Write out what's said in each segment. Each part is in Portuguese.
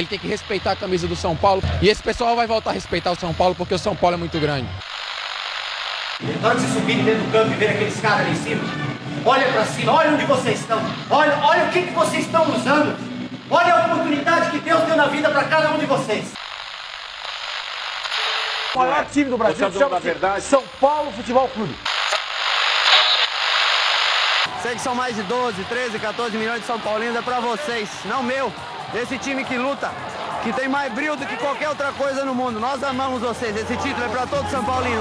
Ele tem que respeitar a camisa do São Paulo. E esse pessoal vai voltar a respeitar o São Paulo porque o São Paulo é muito grande. Na hora de vocês subirem dentro do campo e ver aqueles caras ali em cima, olha pra cima, olha onde vocês estão. Olha, olha o que, que vocês estão usando. Olha a oportunidade que Deus deu na vida pra cada um de vocês. O maior time do Brasil chama São Paulo Futebol Clube. Sei que são mais de 12, 13, 14 milhões de São Paulinos, é pra vocês, não meu. Esse time que luta, que tem mais brilho do que qualquer outra coisa no mundo. Nós amamos vocês, esse título é pra todo São Paulino.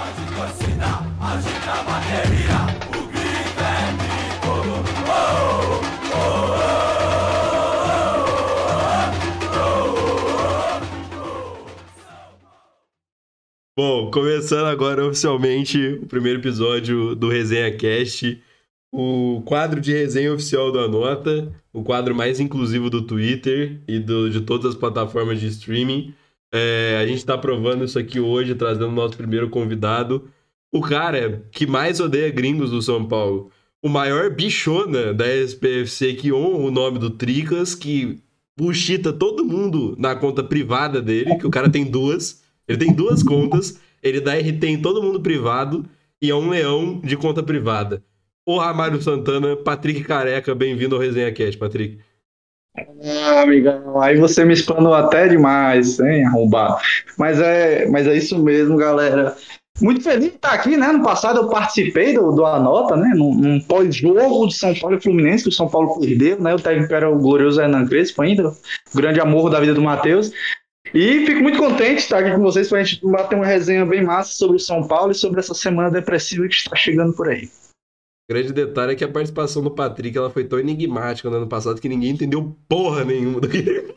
Bom, começando agora oficialmente o primeiro episódio do Resenha Cast, o quadro de resenha oficial do Anota, o quadro mais inclusivo do Twitter e do- de todas as plataformas de streaming. É, a gente tá provando isso aqui hoje, trazendo o nosso primeiro convidado, o cara que mais odeia gringos do São Paulo, o maior bichona da SPFC que honra o nome do Tricas, que buchita todo mundo na conta privada dele, que o cara tem duas. Ele tem duas contas, ele dá RT em todo mundo privado e é um leão de conta privada. O Ramário Santana, Patrick Careca, bem-vindo ao Resenha Cast, Patrick. Ah, amigão, aí você me explanou até demais, hein, arrombado. Mas é, mas é isso mesmo, galera. Muito feliz de estar aqui, né? No passado eu participei do, do Anota, né? Num, num pós-jogo de São Paulo e Fluminense, que o São Paulo perdeu, né? O técnico era o glorioso Hernan Crespo ainda, o grande amor da vida do Matheus. E fico muito contente de estar aqui com vocês para a gente bater uma resenha bem massa sobre o São Paulo e sobre essa semana depressiva que está chegando por aí. O grande detalhe é que a participação do Patrick ela foi tão enigmática no ano passado que ninguém entendeu porra nenhuma do que ele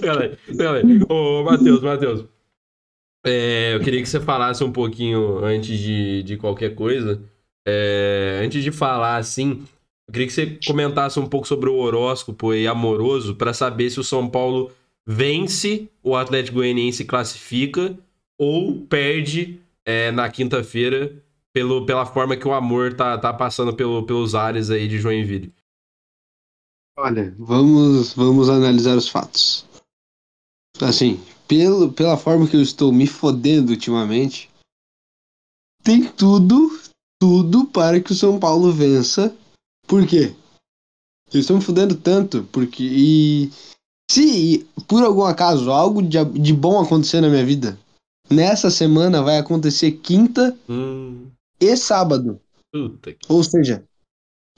Galera, galera. Ô, Matheus, Matheus. É, eu queria que você falasse um pouquinho antes de, de qualquer coisa. É, antes de falar assim, eu queria que você comentasse um pouco sobre o horóscopo aí amoroso para saber se o São Paulo vence, o Atlético Goianiense classifica ou perde é, na quinta-feira pelo, pela forma que o amor tá, tá passando pelo, pelos ares aí de Joinville. Olha, vamos, vamos analisar os fatos. Assim, pelo, pela forma que eu estou me fodendo ultimamente, tem tudo, tudo para que o São Paulo vença. Por quê? Eu estou me fodendo tanto, porque. E se por algum acaso algo de, de bom acontecer na minha vida, nessa semana vai acontecer quinta Hum, e sábado. puta que. Ou seja,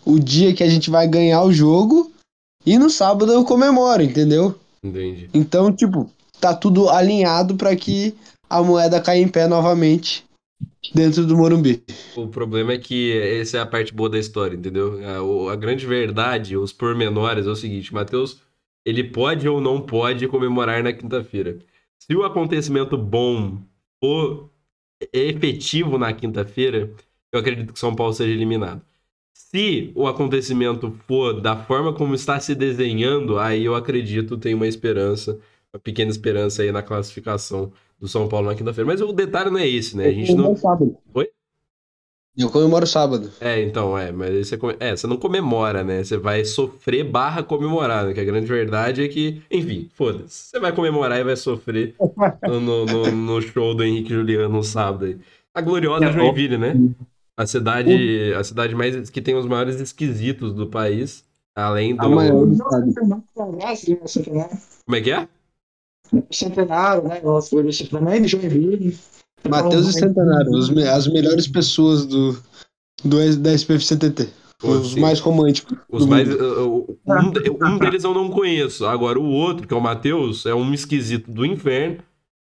o dia que a gente vai ganhar o jogo e no sábado eu comemoro, entendeu? Entendi. Então, tipo, tá tudo alinhado para que a moeda caia em pé novamente dentro do Morumbi. O problema é que essa é a parte boa da história, entendeu? A, a grande verdade, os pormenores é o seguinte, Matheus, ele pode ou não pode comemorar na quinta-feira. Se o acontecimento bom for efetivo na quinta-feira, eu acredito que o São Paulo seja eliminado. Se o acontecimento for da forma como está se desenhando, aí eu acredito tem uma esperança, uma pequena esperança aí na classificação do São Paulo na quinta-feira. Mas o detalhe não é esse, né? A gente não. Oi? Eu comemoro sábado. É, então, é, mas aí você, come- é, você não comemora, né? Você vai sofrer barra comemorar, né? Que a grande verdade é que, enfim, foda-se. Você vai comemorar e vai sofrer no, no, no- show do Henrique Juliano no sábado aí. A gloriosa É, Joinville, né? A cidade, a cidade mais que tem os maiores esquisitos do país, além A do... maior do estado. Como é que é? Centenário, né? De Joinville. Matheus e me- as melhores pessoas do, do da SPF CTT. Os sim. mais românticos. Os mais, uh, um, um deles eu não conheço. Agora, o outro, que é o Matheus, é um esquisito do inferno.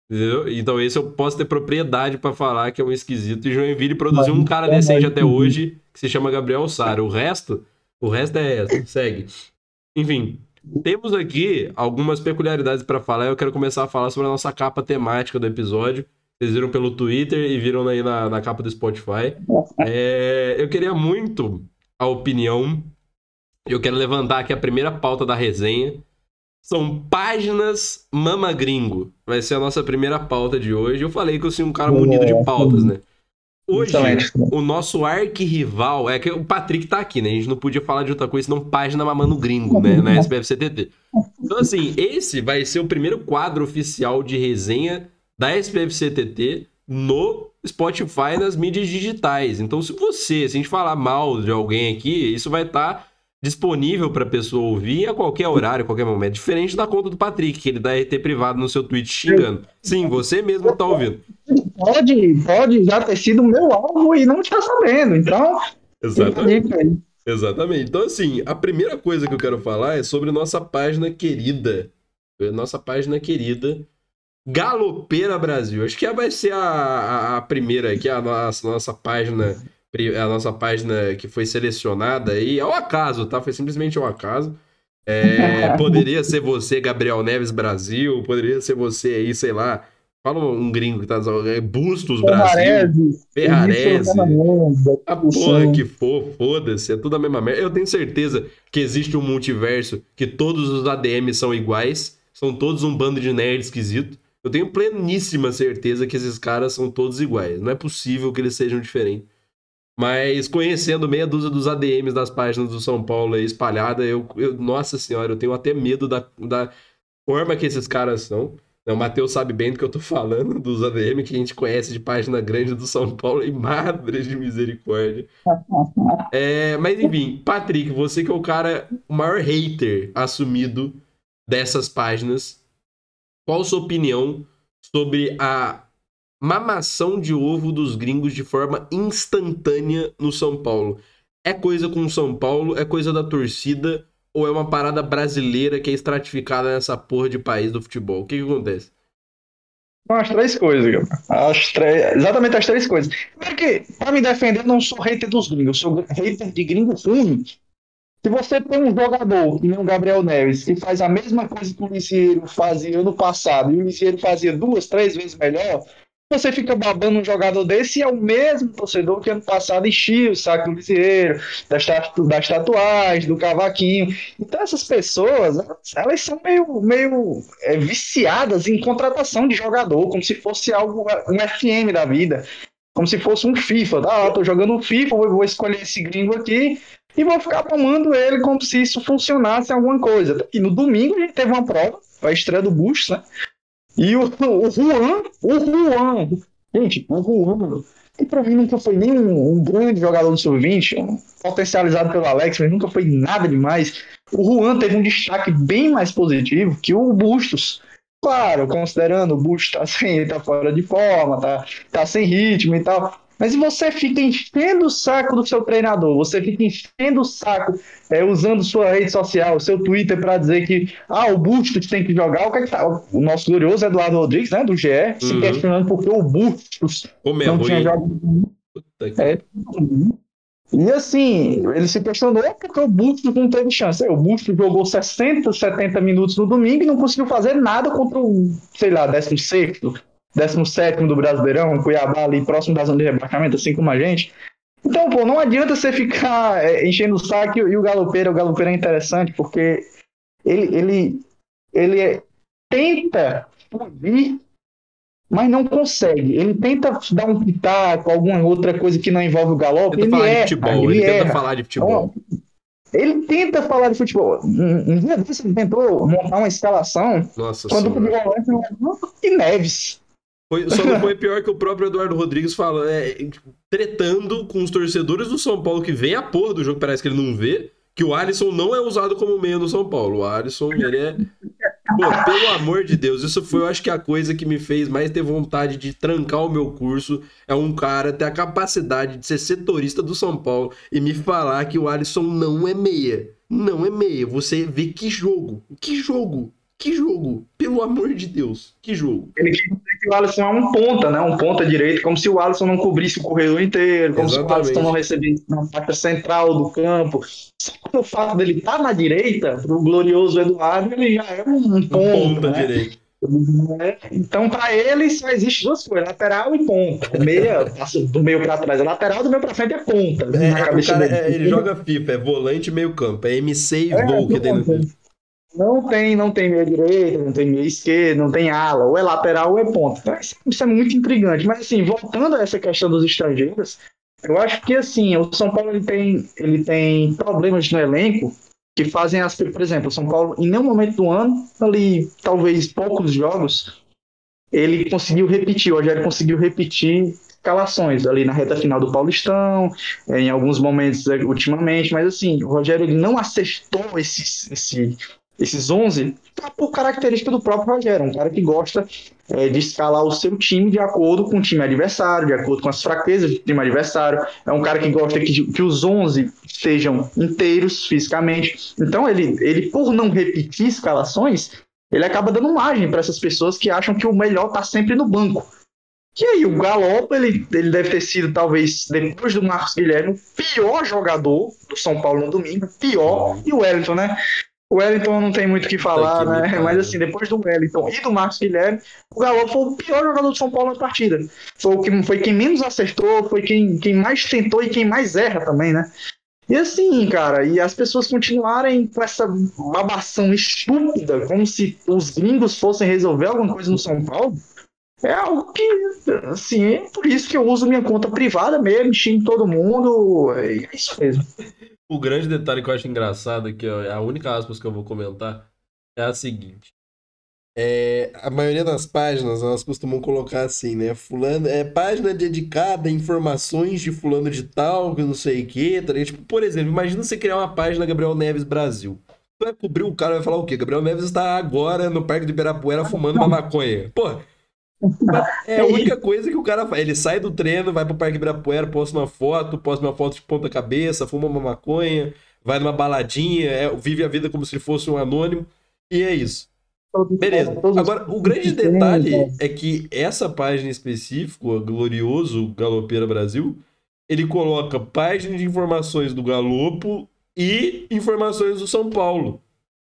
Entendeu? Então, esse eu posso ter propriedade pra falar que é um esquisito. E Joinville produziu um cara decente até hoje, que se chama Gabriel Sara. O resto, o resto é essa. Segue. Enfim, temos aqui algumas peculiaridades pra falar. Eu quero começar a falar sobre a nossa capa temática do episódio. Vocês viram pelo Twitter e viram aí na, na capa do Spotify. É, eu queria muito a opinião. Eu quero levantar aqui a primeira pauta da resenha. São páginas Mama Gringo. Vai ser a nossa primeira pauta de hoje. Eu falei que eu sou um cara munido de pautas, né? Hoje, Excelente. o nosso arquirrival é que o Patrick tá aqui, né? A gente não podia falar de outra coisa senão página mamando gringo, né? Na SPFCTT. Então, assim, esse vai ser o primeiro quadro oficial de resenha da SPFCTT no Spotify e nas mídias digitais. Então, se você, se a gente falar mal de alguém aqui, isso vai estar disponível para pessoa ouvir a qualquer horário, a qualquer momento. Diferente da conta do Patrick, que ele dá RT privado no seu tweet xingando. Sim, você mesmo tá ouvindo. Pode, pode já ter sido meu alvo e não está sabendo. Então, Exatamente. Exatamente. Então, assim, a primeira coisa que eu quero falar é sobre nossa página querida. Nossa página querida. Galopeira Brasil. Acho que vai ser a, a, a primeira aqui, a nossa, nossa página. A nossa página que foi selecionada aí. Ao acaso, tá? Foi simplesmente ao acaso. É, poderia ser você, Gabriel Neves Brasil. Poderia ser você aí, sei lá. Fala um gringo que tá. é, Bustos Brasil. Ferrarese. A porra que for, foda-se, é tudo a mesma merda. Eu tenho certeza que existe um multiverso que todos os ADMs são iguais, são todos um bando de nerd esquisito. Eu tenho pleníssima certeza que esses caras são todos iguais. Não é possível que eles sejam diferentes. Mas conhecendo meia dúzia dos ADMs das páginas do São Paulo aí espalhada, eu, eu- nossa senhora, eu tenho até medo da, da forma que esses caras são. O Matheus sabe bem do que eu tô falando, dos ADM que a gente conhece de página grande do São Paulo e madre de misericórdia. É, mas enfim, Patrick, você que é o cara, o maior hater assumido dessas páginas, qual sua opinião sobre a mamação de ovo dos gringos de forma instantânea no São Paulo? É coisa com o São Paulo? É coisa da torcida? Ou é uma parada brasileira que é estratificada nessa porra de país do futebol? O que, que acontece? As três coisas, cara. As três, exatamente as três coisas. Primeiro que, pra me defender, eu não sou hater dos gringos, eu sou hater de gringo ruim. Se você tem um jogador, nem o Gabriel Neves, que faz a mesma coisa que o Lisieiro fazia ano passado, e o Lisieiro fazia duas, três vezes melhor, você fica babando um jogador desse e é o mesmo torcedor que ano passado enchia o saco do Lisieiro, das, das tatuagens, do cavaquinho. Então essas pessoas, elas, são meio, meio é, viciadas em contratação de jogador, como se fosse algo, um FM da vida. Como se fosse um FIFA. Ah, tô jogando FIFA, vou escolher esse gringo aqui e vou ficar tomando ele como se isso funcionasse alguma coisa. E no domingo a gente teve uma prova, a estreia do Bush, né? E o, o Juan, o Juan, gente, o Juan, que pra mim nunca foi nem um, um grande jogador do sub-20, um potencializado pelo Alex, mas nunca foi nada demais. O Juan teve um destaque bem mais positivo que o Bustos. Claro, considerando o Bustos tá, sem, tá fora de forma, tá, tá sem ritmo e tal. Mas se você fica enchendo o saco do seu treinador, você fica enchendo o saco é, usando sua rede social, seu Twitter para dizer que ah, o Bustos tem que jogar, o que é que tá? O nosso glorioso Eduardo Rodrigues, né, do GE, se Uhum. questionando por que o Bustos Como é não tinha jogado é. E assim, ele se questionou porque o Bustos não teve chance. É, O Bustos jogou 60, 70 minutos no domingo e não conseguiu fazer nada contra o, sei lá, 16, 17 do Brasileirão, Cuiabá ali próximo da zona de rebaixamento, assim como a gente. Então, pô, não adianta você ficar é, enchendo o saco e o Galopeira, o Galopeira é interessante porque ele, ele, ele é- tenta fugir mas não consegue. Ele tenta dar um pitaco, alguma outra coisa que não envolve o galope. Ele erra, futebol, ele, ele tenta erra. falar de futebol. Então, ele tenta falar de futebol. Um, dia desse ele tentou montar uma escalação Nossa quando o senhora. volante era e Neves. Foi, só não foi pior que o próprio Eduardo Rodrigues fala, é, tretando com os torcedores do São Paulo que vê a porra do jogo, parece que ele não vê, que o Alisson não é usado como meia no São Paulo. O Alisson, ele é. Pô, pelo amor de Deus, isso foi, eu acho que a coisa que me fez mais ter vontade de trancar o meu curso é um cara ter a capacidade de ser setorista do São Paulo e me falar que o Alisson não é meia. Não é meia. Você vê que jogo. Que jogo. Que jogo. Pelo amor de Deus. Que jogo. Ele quis dizer que o Alisson é um ponta, né? Um ponta direito, como se o Alisson não cobrisse o corredor inteiro, como se o Exatamente. Alisson não recebesse na faixa central do campo. Só que o fato dele estar na direita, pro glorioso Eduardo, ele já é um ponta, Ponta né? direito. É, Então, para ele, só existe duas coisas: lateral e ponta. O meia passa do meio para trás é lateral, do meio para frente é ponta. É, o cabeça cara, é, ele joga FIFA, é volante e meio campo. É MC e É, Vou que tem no. Não tem, não tem meia direita, não tem meia esquerda, não tem ala, ou é lateral ou é ponta. Então, isso é muito intrigante. Mas assim, voltando a essa questão dos estrangeiros, eu acho que assim, o São Paulo ele tem, ele tem problemas no elenco que fazem as, por exemplo, o São Paulo em nenhum momento do ano, ali talvez poucos jogos, ele conseguiu repetir, o Rogério conseguiu repetir escalações ali na reta final do Paulistão, em alguns momentos ultimamente, mas assim, o Rogério ele não acertou esses, esse, esses 11 tá por característica do próprio Rogério, um cara que gosta é, de escalar o seu time de acordo com o time adversário, de acordo com as fraquezas do time adversário. É um cara que gosta que, que os 11 sejam inteiros fisicamente. Então, ele, ele, por não repetir escalações, ele acaba dando margem para essas pessoas que acham que o melhor está sempre no banco. E aí, o Galopo, ele, ele deve ter sido, talvez, depois do Marcos Guilherme, o pior jogador do São Paulo no domingo, pior, e o Wellington, né? O Wellington não tem muito o que falar, tá né? Mas assim, depois do Wellington e do Marcos Guilherme, o Galo foi o pior jogador do São Paulo na partida. Foi, o que, foi quem menos acertou, foi quem, quem mais tentou e quem mais erra também, né? E assim, cara, e as pessoas continuarem com essa babação estúpida, como se os gringos fossem resolver alguma coisa no São Paulo, é algo que, assim, é por isso que eu uso minha conta privada mesmo, xingo todo mundo, é isso mesmo. O grande detalhe que eu acho engraçado, que é a única aspas que eu vou comentar, é a seguinte. É, a maioria das páginas elas costumam colocar assim, né? Fulano é página dedicada a informações de fulano de tal, que não sei o que, tá Tipo, por exemplo, imagina você criar uma página Gabriel Neves Brasil. Tu vai cobrir o cara vai falar o quê? Gabriel Neves está agora no Parque de Ibirapuera fumando uma maconha. Pô, é a única coisa que o cara faz. Ele sai do treino, vai pro Parque Ibirapuera, posta uma foto, posta uma foto de ponta cabeça, fuma uma maconha, vai numa baladinha, é, vive a vida como se fosse um anônimo. E é isso. Beleza. Agora, o grande detalhe é que essa página específica, o Glorioso Galopeira Brasil, ele coloca página de informações do Galopo e informações do São Paulo.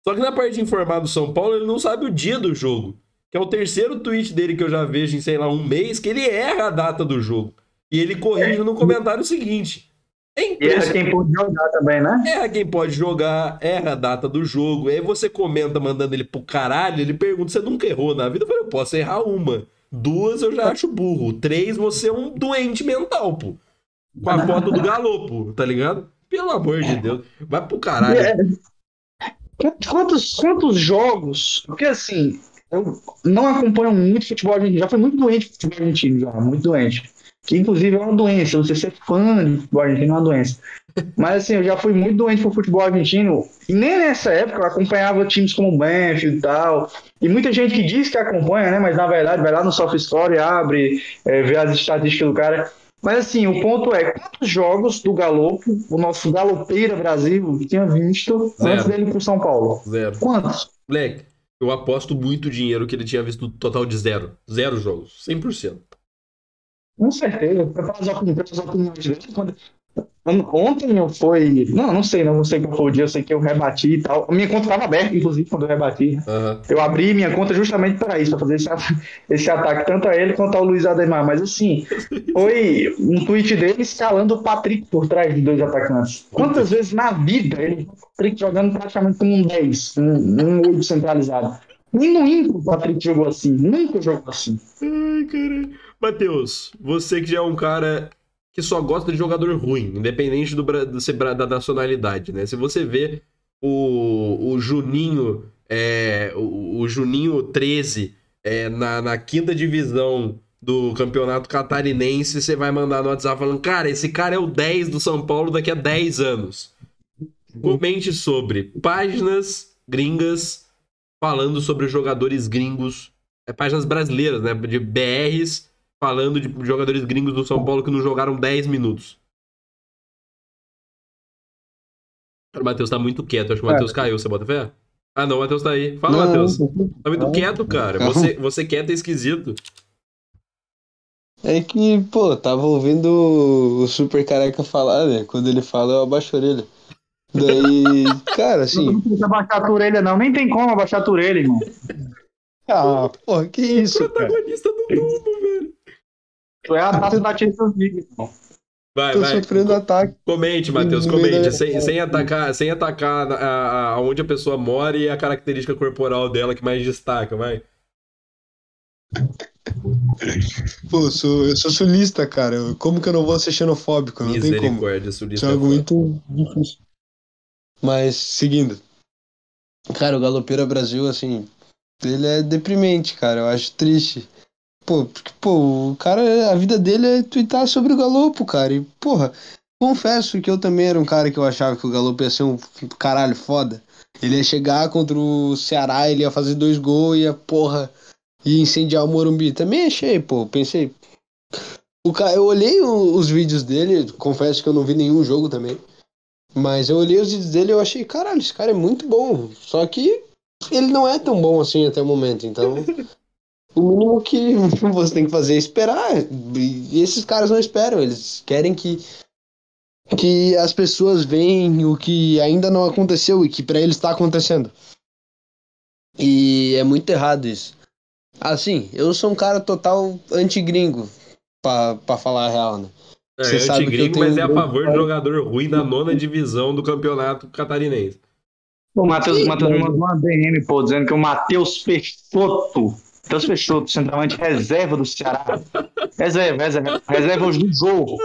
Só que na parte de informar do São Paulo, ele não sabe o dia do jogo que é o terceiro tweet dele que eu já vejo em, sei lá, um mês, que ele erra a data do jogo. E ele corrige no comentário seguinte. É erra quem pode jogar também, né? Erra quem pode jogar, erra a data do jogo. Aí você comenta mandando ele pro caralho, ele pergunta: você nunca errou na vida? Eu falei, eu posso errar uma. Duas eu já acho burro. Três, você é um doente mental, pô. Com a foto do galopo, tá ligado? Pelo amor de Deus. Vai pro caralho. É. Quantos, quantos jogos? Porque assim, eu não acompanho muito futebol argentino. Já fui muito doente de futebol argentino, já, muito doente. Que inclusive é uma doença. Você ser fã de futebol argentino é uma doença. Mas assim, eu já fui muito doente por futebol argentino. E nem nessa época eu acompanhava times como o Banfield e tal. E muita gente que diz que acompanha, né? Mas na verdade vai lá no Soft Story, abre, é, vê as estatísticas do cara. Mas assim, o ponto é, quantos jogos do Galopo, o nosso galopeira Brasil, tinha visto Zero. antes dele pro São Paulo? Zero. Quantos? Moleque, eu aposto muito dinheiro que ele tinha visto total de zero. Zero jogos. 100%. Com certeza. Pelas opiniões dele, quando, Ontem eu fui. Não, não sei, não sei qual foi o dia, eu sei que eu rebati e tal. Minha conta estava aberta, inclusive, quando eu rebati. Uhum. Eu abri minha conta justamente para isso, para fazer esse, esse ataque, tanto a ele quanto ao Luiz Ademar. Mas assim, foi um tweet dele escalando o Patrick por trás de dois atacantes. Quantas vezes na vida ele o Patrick jogando praticamente como um 10, um, um 8 centralizado? Nem no Inter o Patrick jogou assim, nunca jogou assim. Ai, caralho. Matheus, você que já é um cara que só gosta de jogador ruim, independente do, do da nacionalidade, né? Se você vê o, o Juninho, é, o, o, Juninho 13 é, na, na quinta divisão do campeonato catarinense, você vai mandar no WhatsApp falando, cara, esse cara é o 10 do São Paulo daqui a 10 anos. Comente sobre páginas gringas falando sobre jogadores gringos, é, páginas brasileiras, né? De BRs falando de jogadores gringos do São Paulo que não jogaram 10 minutos. O Matheus tá muito quieto. Acho que o Matheus caiu. Você bota fé? Ah, não, o Matheus tá aí. Fala, Matheus. Tá muito quieto, cara. Você, você quieto é esquisito. É que, pô, tava ouvindo o Super Careca falar, né? Quando ele fala, eu abaixo a orelha. Daí, cara, assim. Não precisa abaixar a orelha, não. Nem tem como abaixar a orelha, irmão. Ah, pô, que isso. O protagonista cara. do mundo. Tu é a taça da Champions League, irmão. Vai, Tô vai. sofrendo ataque. Comente, Matheus, meio comente. da- Sem, sem atacar, sem atacar a, a- aonde a pessoa mora e a característica corporal dela que mais destaca, vai. Pô, eu sou, eu sou sulista, cara. Como que eu não vou ser xenofóbico? Não tem como. Misericórdia, sulista. Isso é algo muito difícil. Mas, seguindo. Cara, o Galopeira Brasil, assim, ele é deprimente, cara. Eu acho triste. Pô, porque, pô, o cara, a vida dele é twittar sobre o Galopo, cara. E, porra, confesso que eu também era um cara que eu achava que o Galopo ia ser um caralho foda. Ele ia chegar contra o Ceará, ele ia fazer dois gols, ia, porra, ia incendiar o Morumbi. Também achei, pô, pensei. O cara, eu olhei os vídeos dele, confesso que eu não vi nenhum jogo também. Mas eu olhei os vídeos dele e eu achei, caralho, esse cara é muito bom. Só que ele não é tão bom assim até o momento. Então, o mínimo que você tem que fazer é esperar. E esses caras não esperam, eles querem que que as pessoas veem o que ainda não aconteceu e que pra eles tá acontecendo. E é muito errado isso. Assim, eu sou um cara total anti-gringo, pra, pra falar a real, né? É, Você sabe que eu antigringo, tenho mas é a favor de jogador ruim da nona divisão do campeonato catarinense. O Matheus, Matheus me mandou uma DM, pô, dizendo que o Matheus Peixoto, Matheus Peixoto, centralmente reserva do Ceará. Reserva, reserva. Reserva hoje do jogo.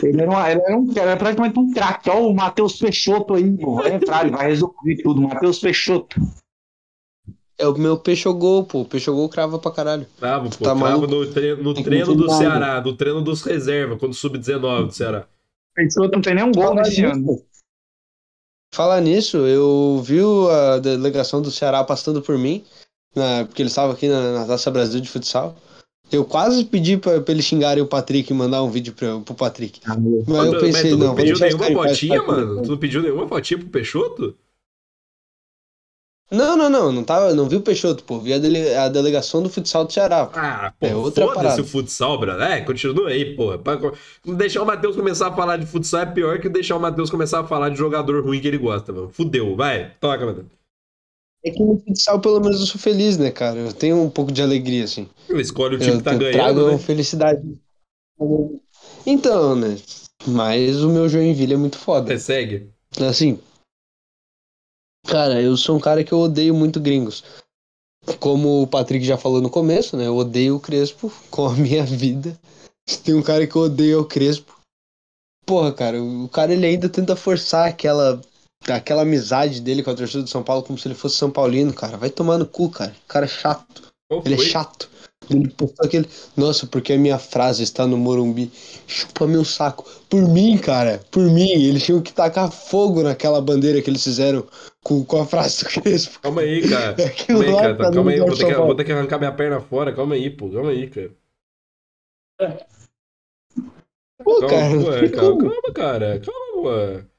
Ele era, uma, ele era, um, ele era praticamente um craque. Olha o Matheus Peixoto aí, pô. Vai entrar, ele vai resolver tudo. Matheus Peixoto. É o meu peixogol, pô. Peixogol crava pra caralho. Bravo, pô. Tá maluco? no, treino, no treino do. Ceará, no treino dos reserva, quando sub-19 do Ceará. Peixoto não tem nenhum gol Falar nesse ano. nisso- Falar nisso, eu vi a delegação do Ceará passando por mim, na- porque eles estavam aqui na, na Taça Brasil de futsal. Eu quase pedi pra, pra eles xingarem o Patrick e mandar um vídeo pra, pro Patrick. Mas eu Mas pensei, tu não, não pediu nenhuma tá? mano? Tu não pediu nenhuma fotinha pro Peixoto? Não, não, não, não, tava, não vi o Peixoto, pô. Vi a, dele- a delegação do futsal do Ceará. Ah, pô, É outra foda-se parada. o futsal, brother. É, continua aí, porra. Pra- Deixar o Matheus começar a falar de futsal é pior que deixar o Matheus começar a falar de jogador ruim que ele gosta, mano. Fudeu, vai. Toca, Matheus. É que no futsal, pelo menos, eu sou feliz, né, cara? Eu tenho um pouco de alegria, assim. Escolhe o time eu que tá eu ganhando, trago né? felicidade. Então, né? Mas o meu Joinville é muito foda. Você segue. Assim, cara, eu sou um cara que eu odeio muito gringos. Como o Patrick já falou no começo, né? Eu odeio o Crespo com a minha vida. Tem um cara que eu odeio é o Crespo. Porra, cara, o cara ele ainda tenta forçar aquela aquela amizade dele com a torcida do São Paulo como se ele fosse São Paulino, cara. Vai tomar no cu, cara. O cara é chato. Qual Ele é foi? chato. Ele postou aquele. Nossa, porque a minha frase está no Morumbi. Chupa meu saco. Por mim, cara. Por mim. Eles tinham que tacar fogo naquela bandeira que eles fizeram com, com a frase do Crespo. Calma aí, cara. Aquilo Calma aí, cara. Calma aí, é vou ter, que, vou ter que arrancar minha perna fora. Calma aí, pô. Calma aí, cara. Pô, Calma, cara. pô, calma, calma, cara. Calma, pô.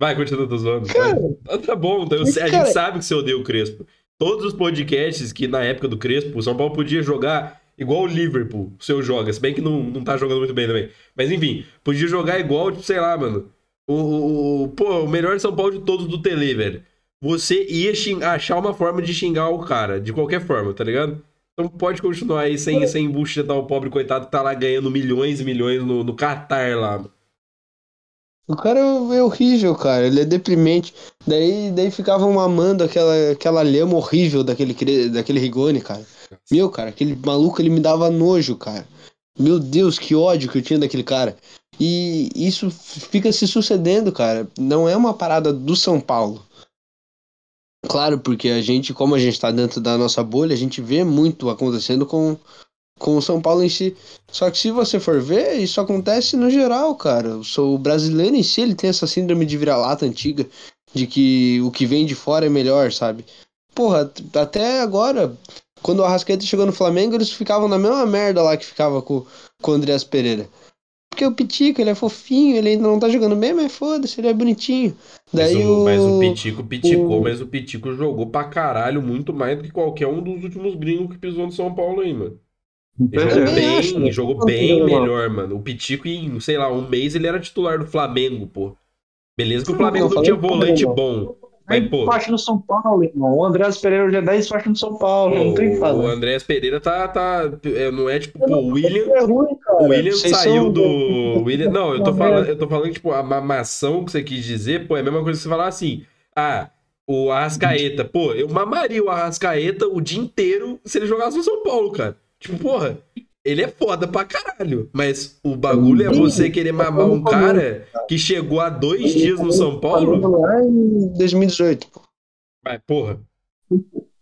Vai, continua, tô zoando. Cara, vai. Tá bom, então, mas, a gente cara- sabe que você odeia o Crespo. Todos os podcasts que na época do Crespo, o São Paulo podia jogar igual o Liverpool, o seu joga. Se bem que não, não tá jogando muito bem também. Mas enfim, podia jogar igual, tipo, sei lá, mano. O, o, o- pô, o melhor São Paulo de todos do Tele, velho. Você ia xing- achar uma forma de xingar o cara, de qualquer forma, tá ligado? Então pode continuar aí sem, sem embuchetar o pobre coitado que tá lá ganhando milhões e milhões no, no Qatar lá. mano. O cara é horrível, cara. Ele é deprimente. Daí, daí ficavam mamando aquela, aquela lhama horrível daquele, daquele Rigoni, cara. Meu, cara, aquele maluco ele me dava nojo, cara. Meu Deus, que ódio que eu tinha daquele cara. E isso fica se sucedendo, cara. Não é uma parada do São Paulo. Claro, porque a gente, como a gente tá dentro da nossa bolha, a gente vê muito acontecendo com, com o São Paulo em si. Só que se você for ver, isso acontece no geral, cara. O brasileiro em si, ele tem essa síndrome de vira-lata antiga, de que o que vem de fora é melhor, sabe? Porra, até agora, quando o Arrascaeta chegou no Flamengo, eles ficavam na mesma merda lá que ficava com, com o Andreas Pereira. Porque o Pitico, ele é fofinho, ele ainda não tá jogando bem, mas foda-se, ele é bonitinho. Mas Daí o, o... mas o Pitico piticou, o- mas o Pitico jogou pra caralho muito mais do que qualquer um dos últimos gringos que pisou no São Paulo aí, mano. Ele jogou também bem, acho, jogou bem melhor, mano. O Pitico, em, sei lá, um mês ele era titular do Flamengo, pô. Beleza que o Flamengo não, não tinha volante bom. Mas, 10 pô, faixas no São Paulo, irmão. O Andrés Pereira já é 10 faixas no São Paulo. não tem o que o, o fazer. Andrés Pereira tá. tá é, não é tipo, pô, o William. É ruim, cara. O William Vocês saiu são- do. o William, não, eu tô falando, eu tô falando, tipo, a mamação que você quis dizer, pô, é a mesma coisa que você falar assim. Ah, o Arrascaeta, pô, eu mamaria o Arrascaeta o dia inteiro se ele jogasse no São Paulo, cara. Tipo, porra, ele é foda pra caralho. Mas o bagulho é você querer mamar um cara que chegou há dois dias no São Paulo. Lá em 2018. pô. Mas, porra,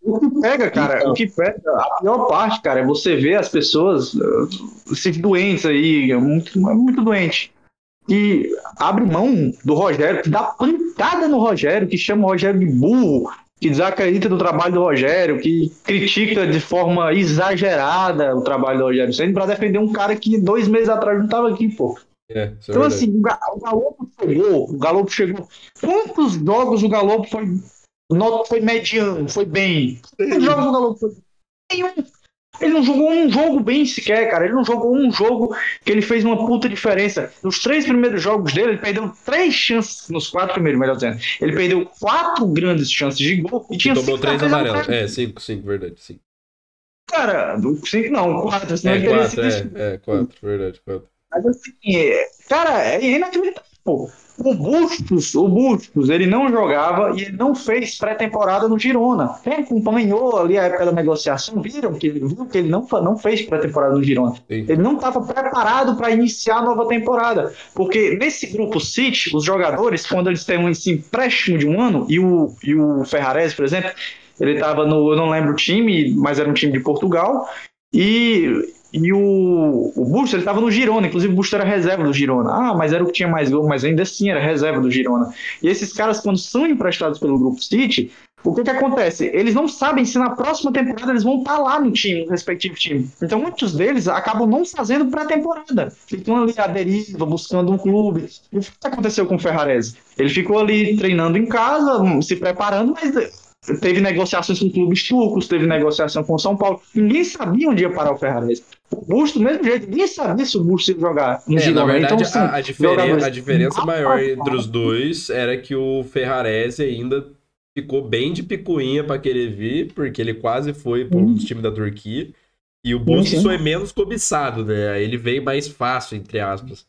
O que pega, cara, o que pega, a pior parte, cara, é você ver as pessoas, uh, esses doentes aí, é muito, é muito doente, que abre mão do Rogério, que dá pancada no Rogério, que chama o Rogério de burro, que desacredita do trabalho do Rogério, que critica de forma exagerada o trabalho do Rogério Ceni para defender um cara que dois meses atrás não tava aqui, pô. é, é Então, verdade. assim, o Ga- o Galopo chegou, o Galopo chegou. Quantos jogos o Galopo foi, foi mediano, foi bem? Quantos jogos o Galopo foi Nenhum. Ele não jogou um jogo bem sequer, cara. Ele não jogou um jogo que ele fez uma puta diferença. Nos três primeiros jogos dele, ele perdeu três chances. Nos quatro primeiros, melhor dizendo. Ele perdeu quatro grandes chances de gol e tinha Tomou cinco três amarelos. É, cinco, cinco, verdade, cinco. Cara, cinco não, quatro. Senão É, quatro, é, é, quatro, verdade, quatro. Mas assim, é, cara, é inacreditável. pô. O Bustos, o Bustos, ele não jogava e ele não fez pré-temporada no Girona. Quem acompanhou ali a época da negociação viram que ele viu que ele não, não fez pré-temporada no Girona. Sim. Ele não estava preparado para iniciar a nova temporada. Porque nesse grupo City, os jogadores, quando eles têm esse empréstimo de um ano, e o, e o Ferrarese, por exemplo, ele estava no, eu não lembro o time, mas era um time de Portugal, e, e o, o Busto, ele estava no Girona, inclusive o Busto era reserva do Girona. Ah, mas era o que tinha mais gol, mas ainda assim era reserva do Girona. E esses caras, quando são emprestados pelo Grupo City, o que que acontece? Eles não sabem se na próxima temporada eles vão estar lá no time, no respectivo time. Então muitos deles acabam não fazendo pré-temporada. Ficam ali à deriva, buscando um clube. E o que aconteceu com o Ferrarese? Ele ficou ali treinando em casa, se preparando, mas teve negociações com clubes turcos, teve negociação com São Paulo. Ninguém sabia onde ia parar o Ferrarese. O Busto, do mesmo jeito, ninguém sabia se o Busto ia jogar no É, na verdade, então, assim, a, a diferen- jogadores- a diferença maior entre os dois era que o Ferrarese ainda ficou bem de picuinha pra querer vir, porque ele quase foi pro Uhum. time da Turquia. E o Bustos sim. foi menos cobiçado, né? Aí Ele veio mais fácil, entre aspas.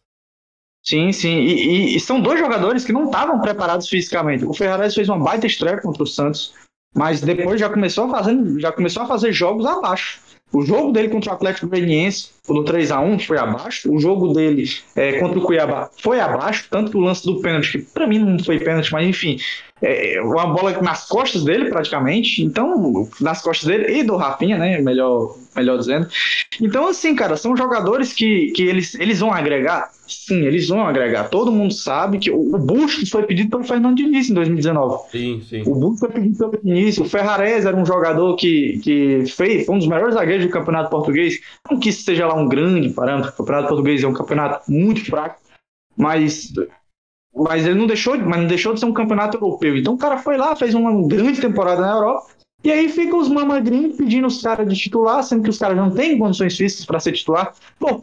Sim, sim. E, e- e são dois jogadores que não estavam preparados fisicamente. O Ferrarese fez uma baita estreia contra o Santos, mas depois já começou a fazer, já começou a fazer jogos abaixo. O jogo dele contra o Atlético Goianiense, no 3x1, foi abaixo. O jogo dele é, contra o Cuiabá foi abaixo. Tanto que o lance do pênalti, que pra mim não foi pênalti, mas enfim, é, uma bola nas costas dele praticamente. Então, nas costas dele e do Rafinha, né? Melhor, melhor dizendo. Então, assim, cara, são jogadores que, que eles, eles vão agregar. Sim, eles vão agregar. Todo mundo sabe que o, o Bustos foi pedido pelo Fernando Diniz em 2019. Sim, sim. O Bustos foi pedido pelo Diniz. O Ferrarese era um jogador que, que fez, foi um dos melhores zagueiros do campeonato português. Não que isso seja lá um grande parâmetro. O campeonato português é um campeonato muito fraco, mas mas ele não deixou, mas não deixou de ser um campeonato europeu. Então o cara foi lá, fez uma grande temporada na Europa. E aí fica os mamagrinhos pedindo os caras de titular, sendo que os caras não têm condições físicas para ser titular. Pô,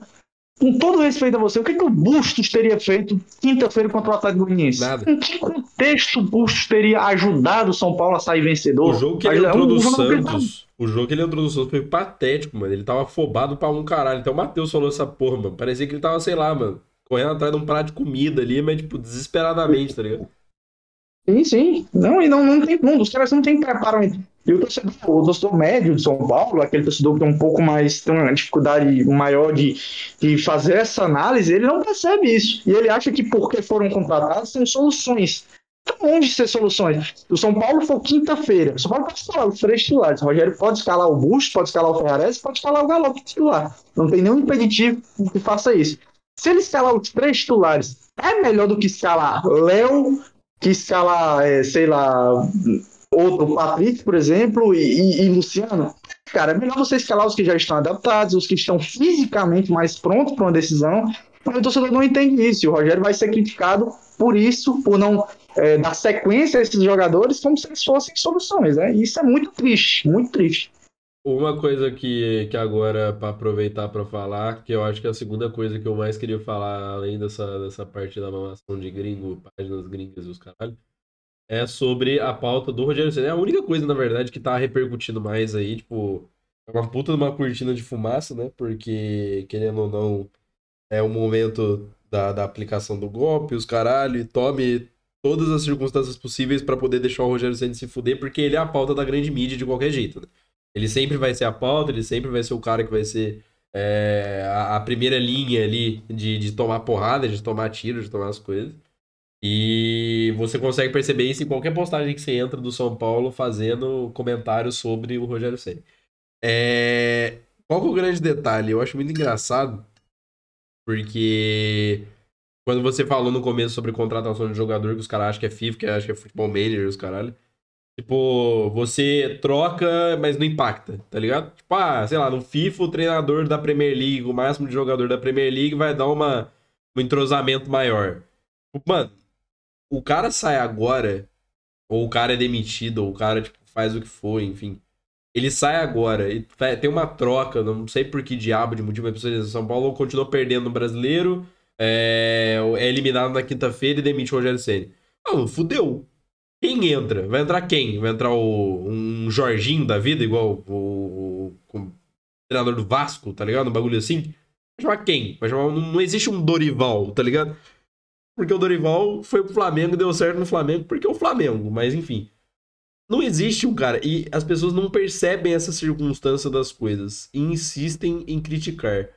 com todo respeito a você, o que, que o Bustos teria feito quinta-feira contra o Atlético Goianiense? Nada. Em que contexto o Bustos teria ajudado o São Paulo a sair vencedor? O jogo que ele é entrou do Santos, o jogo que ele entrou do Santos foi patético, mano. Ele tava afobado pra um caralho. Até o Matheus falou essa porra, mano. Parecia que ele tava, sei lá, mano, correndo atrás de um prato de comida ali, mas, tipo, desesperadamente, tá ligado? Sim, sim. Não, e não, não tem mundo. Os caras não têm preparo. E o torcedor, o torcedor médio de São Paulo, aquele torcedor que tem um pouco mais, tem uma dificuldade maior de, de fazer essa análise, ele não percebe isso. E ele acha que porque foram contratados, tem soluções. Tá longe de ser soluções. O São Paulo foi quinta-feira. O São Paulo pode escalar os três titulares. O Rogério pode escalar o Busto, pode escalar o Ferrarese, pode escalar o Galo titular. Não tem nenhum impeditivo que faça isso. Se ele escalar os três titulares, é melhor do que escalar Léo, que escalar, é, sei lá, outro Patrick, por exemplo, e, e- e Luciano. Cara, é melhor você escalar os que já estão adaptados, os que estão fisicamente mais prontos para uma decisão. Mas o torcedor não entende isso. E o Rogério vai ser criticado por isso, por não é, dar sequência a esses jogadores como se eles fossem soluções. Né? E isso é muito triste, muito triste. Uma coisa que, que agora, pra aproveitar pra falar, que eu acho que é a segunda coisa que eu mais queria falar, além dessa, dessa parte da mamação de gringo, páginas gringas e os caralho, é sobre a pauta do Rogério Senna. É a única coisa, na verdade, que tá repercutindo mais aí, tipo, é uma puta de uma cortina de fumaça, né? Porque, querendo ou não, é o momento da, da aplicação do golpe, os caralho, e tome todas as circunstâncias possíveis para poder deixar o Rogério Senna se fuder, porque ele é a pauta da grande mídia de qualquer jeito, né? Ele sempre vai ser a pauta, ele sempre vai ser o cara que vai ser é, a, a, primeira linha ali de, de tomar porrada, de tomar tiro, de tomar as coisas. E você consegue perceber isso em qualquer postagem que você entra do São Paulo fazendo comentários sobre o Rogério Senna. É... Qual que é o grande detalhe? Eu acho muito engraçado, porque quando você falou no começo sobre contratação de jogador, que os caras acham que é FIFA, que acham que é futebol manager, os caralho. Tipo, você troca, mas não impacta, tá ligado? Tipo, ah, sei lá, no FIFA o treinador da Premier League, o máximo de jogador da Premier League vai dar uma, um entrosamento maior. Mano, o cara sai agora, ou o cara é demitido, ou o cara tipo, faz o que for, enfim. Ele sai agora e tem uma troca, não sei por que diabo de motivo, mas São Paulo continuou perdendo no brasileiro, é, é eliminado na quinta-feira e demite o Rogério Senna. Ah, fudeu. Quem entra? Vai entrar quem? Vai entrar o, um Jorginho da vida, igual o, o, o treinador do Vasco, tá ligado? Um bagulho assim? Vai chamar quem? Vai chamar, não, não existe um Dorival, tá ligado? porque o Dorival foi pro Flamengo e deu certo no Flamengo porque é o Flamengo, mas enfim. Não existe um cara. E as pessoas não percebem essa circunstância das coisas e insistem em criticar.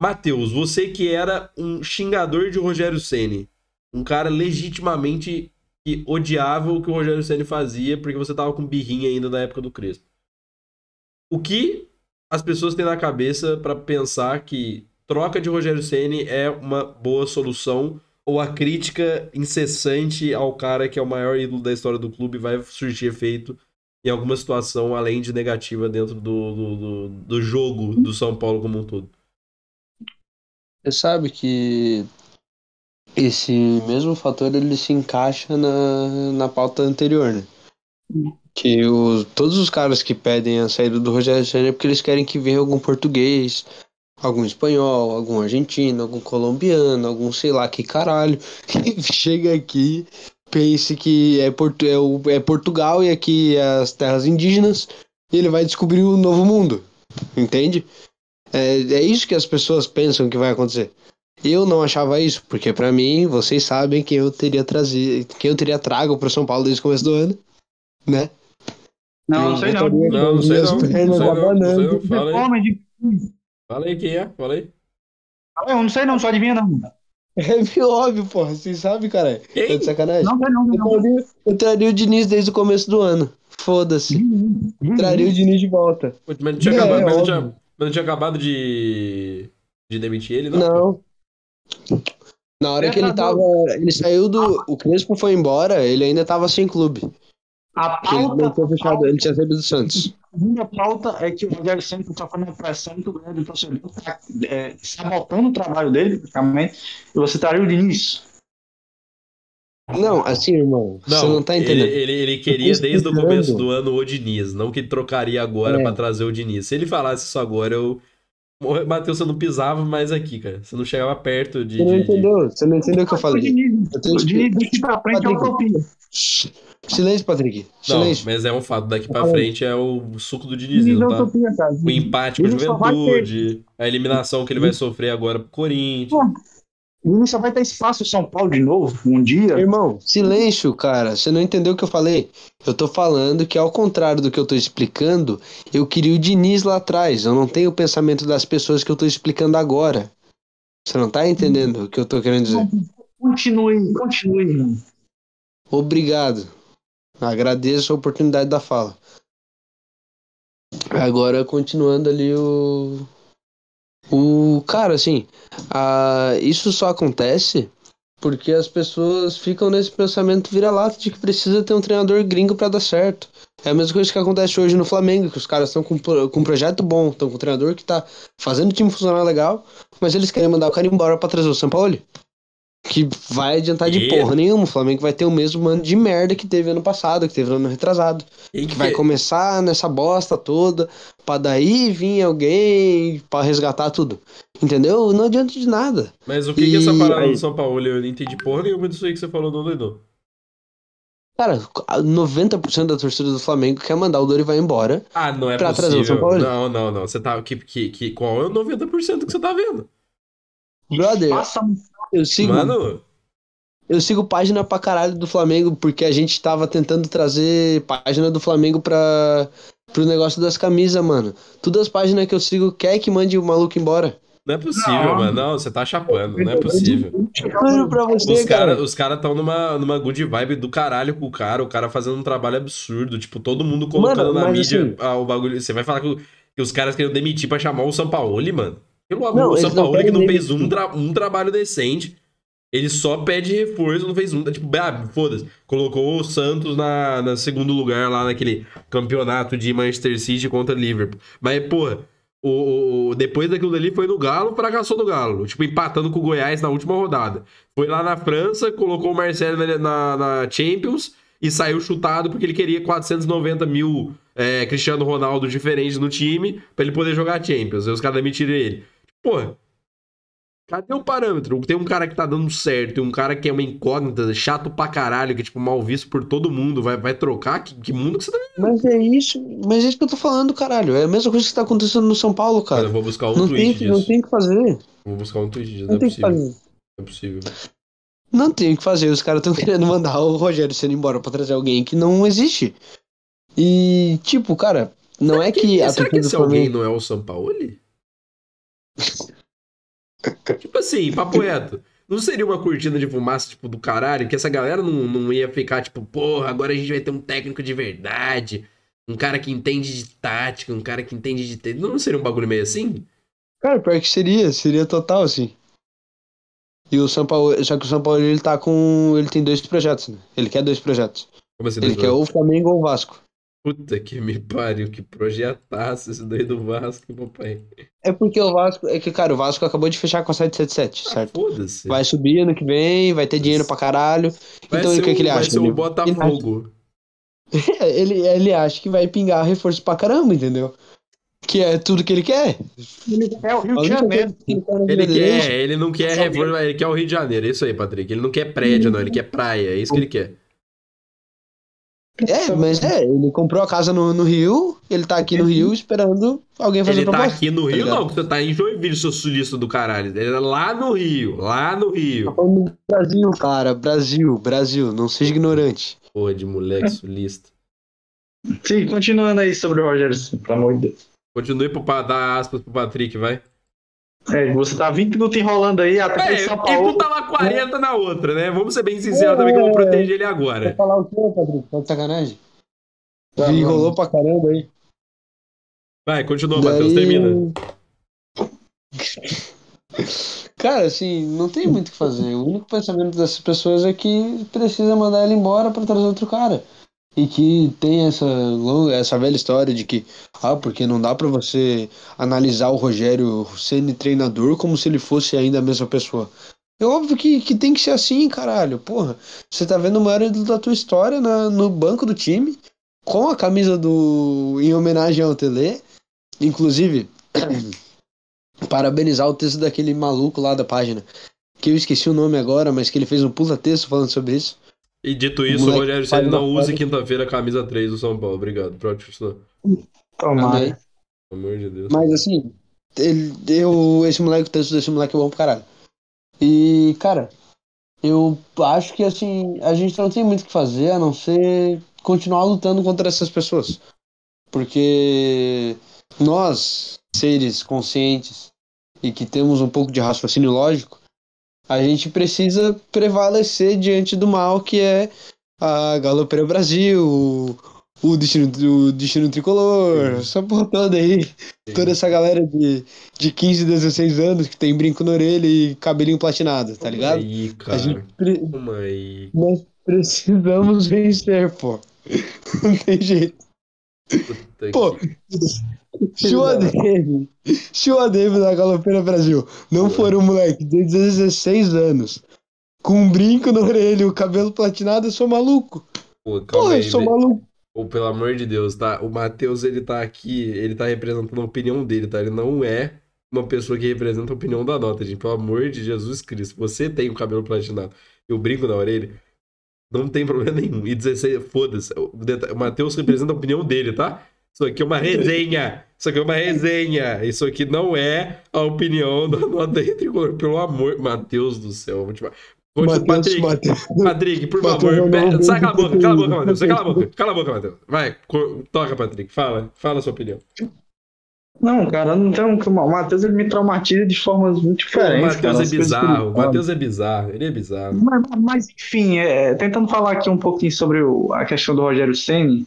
Matheus, você que era um xingador de Rogério Ceni, um cara legitimamente que odiava o que o Rogério Ceni fazia porque você tava com birrinha ainda na época do Crespo. O que as pessoas têm na cabeça para pensar que troca de Rogério Ceni é uma boa solução ou a crítica incessante ao cara que é o maior ídolo da história do clube vai surgir efeito em alguma situação além de negativa dentro do, do, do, do jogo do São Paulo como um todo. Você sabe que esse mesmo fator ele se encaixa na, na pauta anterior, né? Que o, todos os caras que pedem a saída do Rogério Senna é porque eles querem que venha algum português, algum espanhol, algum argentino, algum colombiano, algum sei lá que caralho, que chega aqui, pense que é, Porto, é, o, é Portugal e aqui é as terras indígenas, e ele vai descobrir um novo mundo, entende? É, é isso que as pessoas pensam que vai acontecer. Eu não achava isso, porque para mim, vocês sabem que eu teria trazido, que eu teria trago para São Paulo desde o começo do ano, né? Não, não sei não. Não, não sei não. Não sei não. Não sei não. Fala aí. Fala aí quem é, fala aí. Eu não sei não, só adivinha não. É meio óbvio, porra. Vocês sabem, cara. Quem? É de sacanagem. Não, não, não. Eu traria, eu traria o Diniz desde o começo do ano. Foda-se. Traria o Diniz de volta. Mas não tinha, É, acabado, mas não óbvio. tinha, mas não tinha acabado de, de demitir ele, não? Não. Na hora que ele tava. Ele saiu do. O Crespo foi embora, ele ainda tava sem clube. A ele não pauta, tinha fechado, ele tinha saído do Santos. a segunda pauta é que o Rogério Senna está fazendo uma pressão muito grande do torcedor, tá, é, sabotando o trabalho dele, praticamente, e você traria o Diniz. Não, assim, irmão, você não tá ele, entendendo. ele, ele queria Eu tô desde o começo do ano o Diniz, não que ele trocaria agora É. pra trazer o Diniz. Se ele falasse isso agora, eu. Matheus, você não pisava mais aqui, cara. Você não chegava perto de. Você não de- de- entendeu? Você não entendeu o que eu falei. Eu tenho o Diniz daqui pra frente é Patrick. utopia. Silêncio, Patrick. Não, Silêncio. mas é um fato. Daqui pra frente é o suco do Diniz é Dinizismo, tá? utopia. O empate com a juventude, a eliminação que ele vai sofrer agora pro Corinthians. Diniz só vai ter espaço em São Paulo de novo, um dia. Irmão, silêncio, cara. Você não entendeu o que eu falei? Eu tô falando que, ao contrário do que eu tô explicando, eu queria o Diniz lá atrás. Eu não tenho o pensamento das pessoas que eu tô explicando agora. Você não tá entendendo o que eu tô querendo dizer? Continue, continue, irmão. Obrigado. Agradeço a oportunidade da fala. Agora, continuando ali o. O. Cara, assim. Isso só acontece porque as pessoas ficam nesse pensamento vira-lata de que precisa ter um treinador gringo pra dar certo. É a mesma coisa que acontece hoje no Flamengo, que os caras estão com, com um projeto bom, estão com um treinador que tá fazendo o time funcionar legal, mas eles querem mandar o cara embora pra trazer o São Paulo. Que vai adiantar de E- porra nenhuma. O Flamengo vai ter o mesmo ano de merda que teve ano passado, que teve ano retrasado. Quem Que que vai começar nessa bosta toda, pra daí vir alguém pra resgatar tudo. Entendeu? Não adianta de nada. Mas o que, que é essa E parada aí- do São Paulo? Eu não entendi porra nenhuma disso aí que você falou, não, doidão. Cara, 90% da torcida do Flamengo quer mandar o Dorival embora. Ah, não é Pra trazer o São possível. Paulo. Não, não, não. Você tá. Que, que, que, qual é o 90% que você tá vendo? Brother, Passa eu sigo, Mano, eu sigo página pra caralho do Flamengo, porque a gente tava tentando trazer página do Flamengo pra, pro negócio das camisas, mano. Todas as páginas que eu sigo quer que mande o maluco embora. não é possível, Não. mano. Não, você tá chapando. Não é possível. Juro pra você, Os cara. caras os cara tão numa, numa good vibe do caralho com o cara, o cara fazendo um trabalho absurdo. Tipo, todo mundo colocando Mano, na mídia assim- ah, o bagulho. Você vai falar que, que os caras queriam demitir pra chamar o Sampaoli, mano. Pelo amor, Não, o eles não Sampaoli que não fez um, tra- um trabalho decente. Ele só pede reforço, não fez um. Tipo, ah, foda-se. Colocou o Santos na, na segundo lugar lá naquele campeonato de Manchester City contra Liverpool. Mas, porra, o, o- depois daquilo dali foi no Galo, fracassou no Galo. Tipo, empatando com o Goiás na última rodada. Foi lá na França, colocou o Marcelo na, na- na Champions e saiu chutado porque ele queria 490 mil é, Cristiano Ronaldo diferentes no time pra ele poder jogar Champions. Aí os caras demitiram ele. Porra, cadê o parâmetro? Tem um cara que tá dando certo e um cara que é uma incógnita, chato pra caralho, que é tipo mal visto por todo mundo, vai, vai trocar? Que, que mundo que você tá Mas é isso, mas é isso que eu tô falando, caralho. É a mesma coisa que tá acontecendo no São Paulo, Cara, cara. eu vou buscar um Não tweet tem, não disso. tem o que fazer. Vou buscar um tweet disso. Não, Não é tem o que possível. fazer. Não é possível. Não tem o que fazer. Os caras estão querendo mandar o Rogério sendo embora pra trazer alguém que não existe. E, tipo, cara, não é que a Será que esse alguém não é o Sampaoli? Tipo assim, papo reto. Não seria uma cortina de fumaça, tipo, do caralho, que essa galera não, não ia ficar, tipo, porra, agora a gente vai ter um técnico de verdade, um cara que entende de tática, um cara que entende de... te- Não seria um bagulho meio assim? Cara, pior que seria, seria total, assim. E o São Paulo, só que o São Paulo ele tá com. Ele tem dois projetos, né? Ele quer dois projetos. Como assim? Ele dois quer ou o Flamengo ou o Vasco. Puta que me pariu, que projetaço esse daí do Vasco, papai. É porque o Vasco. É que, cara, o Vasco acabou de fechar com a 777, Ah, certo? foda-se. Vai subir ano que vem, vai ter dinheiro pra caralho. Vai então o que, o- que ele vai acha? ser o Ele- Botafogo. ele, ele acha que vai pingar reforço pra caramba, entendeu? Que é tudo que ele quer. É o Rio de Janeiro. que ele quer Ele é quer, ele não quer reforço, ele quer o Rio de Janeiro, é isso aí, Patrick. Ele não quer prédio, não, ele quer praia, é isso que ele quer. É, mas é, ele comprou a casa no, no Rio, ele tá aqui no Rio esperando alguém fazer Ele tá proposta. aqui no Rio, ligado? não, que você tá em Joinville, seu sulista do caralho. Ele é lá no Rio, lá no Rio. Falando do Brasil, cara, Brasil, Brasil, não seja ignorante. Porra de moleque sulista. Sim, continuando aí sobre o Rogério, pelo amor de Deus. Continue pra dar aspas pro Patrick, vai. É, você tá 20 minutos enrolando aí, até que É, São e tu Paulo. tava 40 na outra, né? Vamos ser bem sinceros também que eu vou proteger ele agora. falar o quê, Padrinho? Tá de sacanagem? Tá, Enrolou pra caramba aí. Vai, continua, Matheus, termina. Cara, assim, não tem muito o que fazer. O único pensamento dessas pessoas é que precisa mandar ele embora pra trazer outro cara. E que tem essa longa, essa velha história de que, ah, porque não dá pra você analisar o Rogério sendo treinador como se ele fosse ainda a mesma pessoa. É óbvio que, que tem que ser assim, caralho. Porra, você tá vendo o maior ídolo da tua história na, no banco do time, com a camisa do. em homenagem ao Tele. Inclusive, parabenizar o texto daquele maluco lá da página. Que eu esqueci o nome agora, mas que ele fez um puta texto falando sobre isso. E dito isso, o Rogério Ceni não use quinta-feira a camisa 3 do São Paulo. Obrigado. Pronto, continua. Tomara. Pelo amor de Deus. Mas assim, ele, eu, esse moleque, o texto desse moleque é bom pra caralho. E, cara, eu acho que assim, a gente não tem muito o que fazer a não ser continuar lutando contra essas pessoas. Porque nós, seres conscientes e que temos um pouco de raciocínio lógico, a gente precisa prevalecer diante do mal que é a Galopeira Brasil, o, o destino, o destino tricolor, essa porra toda aí. Toda essa galera de, de 15, 16 anos que tem brinco na orelha e cabelinho platinado, tá ligado? Aí, A gente, cara. pre- aí. nós precisamos vencer, pô. Não tem jeito. Puta Pô, que- ADM, se o ADM da Galopeira Brasil não for um moleque de 16 anos, com um brinco na orelha o cabelo platinado, eu sou maluco. Pô, calma Porra, eu aí. sou velho. maluco. Ou pelo amor de Deus, tá? O Matheus, ele tá aqui, ele tá representando a opinião dele, tá? Ele não é uma pessoa que representa a opinião da nota, gente. Pelo amor de Jesus Cristo. Você tem o cabelo platinado e o brinco na orelha. Não tem problema nenhum. E 16, foda-se. O Matheus representa a opinião dele, tá? Isso aqui é uma resenha. Isso aqui é uma resenha. Isso aqui não é a opinião do Nota Tricolor. Pelo amor. Matheus do céu. Vou te... Vou te... Matheus, Patrick, Matheus. Patrick, por Matheus favor. o pe- Sai, cala a boca, cala a boca, Matheus. Matheus. Sai, Cala a boca. Cala a boca, Matheus. Vai, co- toca, Patrick. Fala. Fala a sua opinião. Não, cara, não tem um. O Matheus ele me traumatiza de formas muito O diferentes. Matheus cara, é bizarro. O. Matheus é bizarro. Ele é bizarro. Mas, mas, enfim, é, tentando falar aqui um pouquinho sobre o- a questão do Rogério Ceni,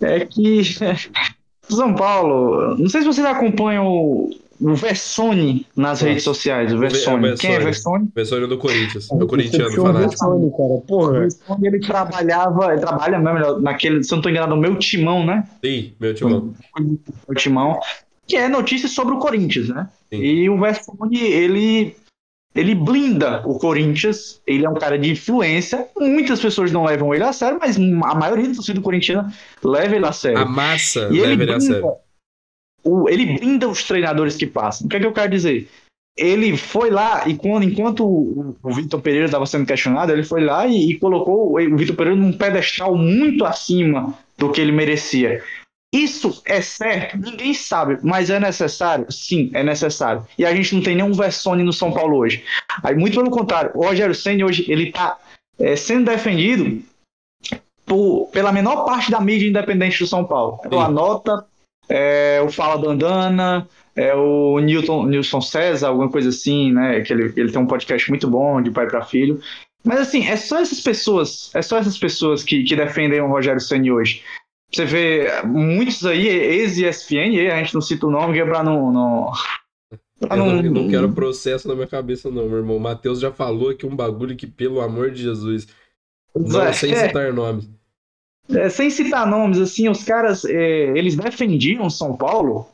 é que o São Paulo, não sei se vocês acompanham o, o Versone nas redes sociais, o Versone. é o Quem é Versone. Versone? Do Corinthians. É o corintiano fanático. de Sony, cara. O Porra. Versone, ele trabalhava, ele trabalha melhor, naquele, se eu não tô enganado, no meu timão, né? Sim, meu timão. O timão, que é notícias sobre o Corinthians, né? Sim. E o Versone, ele ele blinda o Corinthians, ele é um cara de influência, muitas pessoas não levam ele a sério, mas a maioria da torcida corintiana leva ele a sério. A massa E ele leva ele a blinda, sério. o- ele blinda os treinadores que passam. O que é que eu quero dizer? Ele foi lá e quando, enquanto o, o Vitor Pereira estava sendo questionado, ele foi lá e, e colocou o Vitor Pereira num pedestal muito acima do que ele merecia. Isso é certo? Ninguém sabe, mas é necessário? Sim, é necessário. E a gente não tem nenhum Versone no São Paulo hoje. Aí, muito pelo contrário, o Rogério Senna hoje ele está sendo defendido por- pela menor parte da mídia independente do São Paulo. É o. Anota, é o Fala Bandana, é o Newton, Nilson César, alguma coisa assim, né? Que ele, ele tem um podcast muito bom de pai para filho. Mas assim, é só essas pessoas, é só essas pessoas que, que defendem o Rogério Ceni hoje. Você vê muitos aí, ex-ESPN, a gente não cita o nome, que é pra não. não... pra Eu não, não- eu não quero processo na minha cabeça, não, meu irmão. O Matheus já falou aqui um bagulho que, pelo amor de Jesus, não, É, sem é. citar nomes. É, sem citar nomes, assim, os caras, é, eles defendiam São Paulo,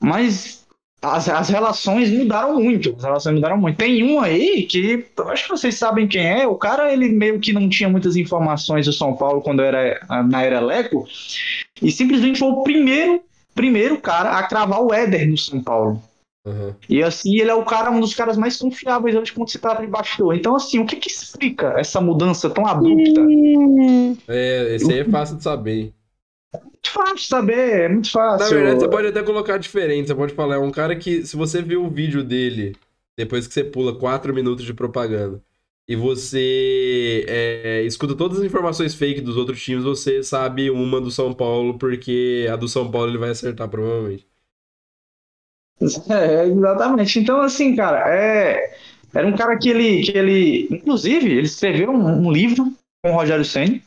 mas as, as relações mudaram muito. As relações mudaram muito. Tem um aí que eu acho que vocês sabem quem é. O cara, ele meio que não tinha muitas informações do São Paulo quando era na era Leco, e simplesmente foi o primeiro, primeiro cara a cravar o Éder no São Paulo. Aham. E assim, ele é o cara, um dos caras mais confiáveis hoje quando se trata de bastidor. Então, assim, o que que explica essa mudança tão abrupta? É, esse aí é fácil de saber. Muito fácil saber, é muito Na fácil. verdade, você pode até colocar diferente. Você pode falar, é um cara que, se você viu o vídeo dele, depois que você pula 4 minutos de propaganda, e você é, escuta todas as informações fake dos outros times, você sabe uma do São Paulo, porque a do São Paulo ele vai acertar, provavelmente. É, exatamente. Então, assim, cara, é... era um cara que ele, que ele. Inclusive, ele escreveu um, um livro com o Rogério Senna.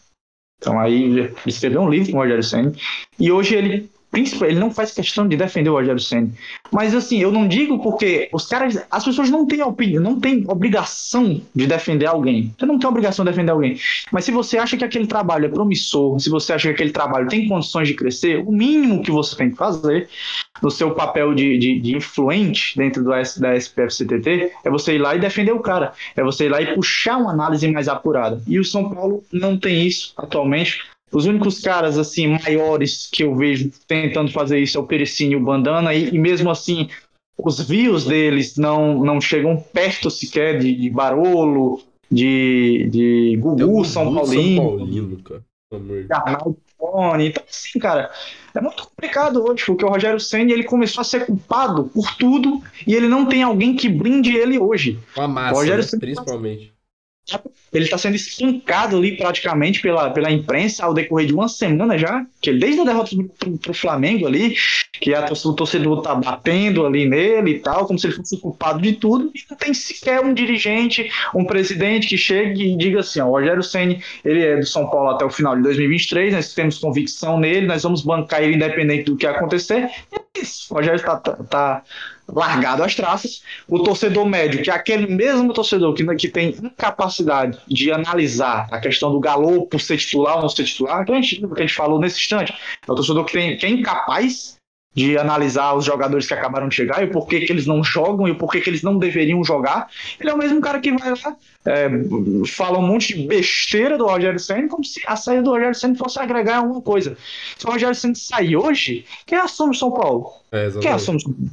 Então, aí, escreveu um livro com o Rogério Senna. E hoje ele. Ele não faz questão de defender o Rogério Senna. Mas assim, eu não digo porque os caras, as pessoas não têm opinião, não têm obrigação de defender alguém. Você não tem obrigação de defender alguém. Mas se você acha que aquele trabalho é promissor, se você acha que aquele trabalho tem condições de crescer, o mínimo que você tem que fazer no seu papel de, de, de influente dentro do, da SPF-CTT é você ir lá e defender o cara. É você ir lá e puxar uma análise mais apurada. E o São Paulo não tem isso atualmente. Os únicos caras assim maiores que eu vejo tentando fazer isso é o Perecini e o Bandana, e, e mesmo assim os views deles não, não chegam perto sequer de, de Barolo, de, de o Gugu, São Gugu Paulino. São Paulino, cara. Arnaldo Tony. Então, assim, cara, é muito complicado hoje, porque o Rogério Senna ele começou a ser culpado por tudo e ele não tem alguém que blinde ele hoje. Com a massa, Rogério né? principalmente. Ele está sendo espancado ali praticamente pela, pela imprensa ao decorrer de uma semana já, que desde a derrota pro, pro Flamengo ali, que a o torcedor tá batendo ali nele e tal, como se ele fosse o culpado de tudo, e não tem sequer um dirigente, um presidente que chegue e diga assim, ó, o Rogério Ceni ele é do São Paulo até o final de 2023, nós temos convicção nele, nós vamos bancar ele independente do que acontecer, é isso, o Rogério tá, tá, tá largado as traças, o torcedor médio, que é aquele mesmo torcedor que, que tem incapacidade de analisar a questão do Galo ser titular ou não ser titular, que a gente, que a gente falou nesse instante, é o torcedor que, tem, que é incapaz de analisar os jogadores que acabaram de chegar e o porquê que eles não jogam e o porquê que eles não deveriam jogar. Ele é o mesmo cara que vai lá, é, fala um monte de besteira do Rogério Senna, como se a saída do Rogério Senna fosse agregar alguma coisa. Se o Rogério Senna sair hoje, quem assume o São Paulo? É, Quem exatamente. assume São Paulo?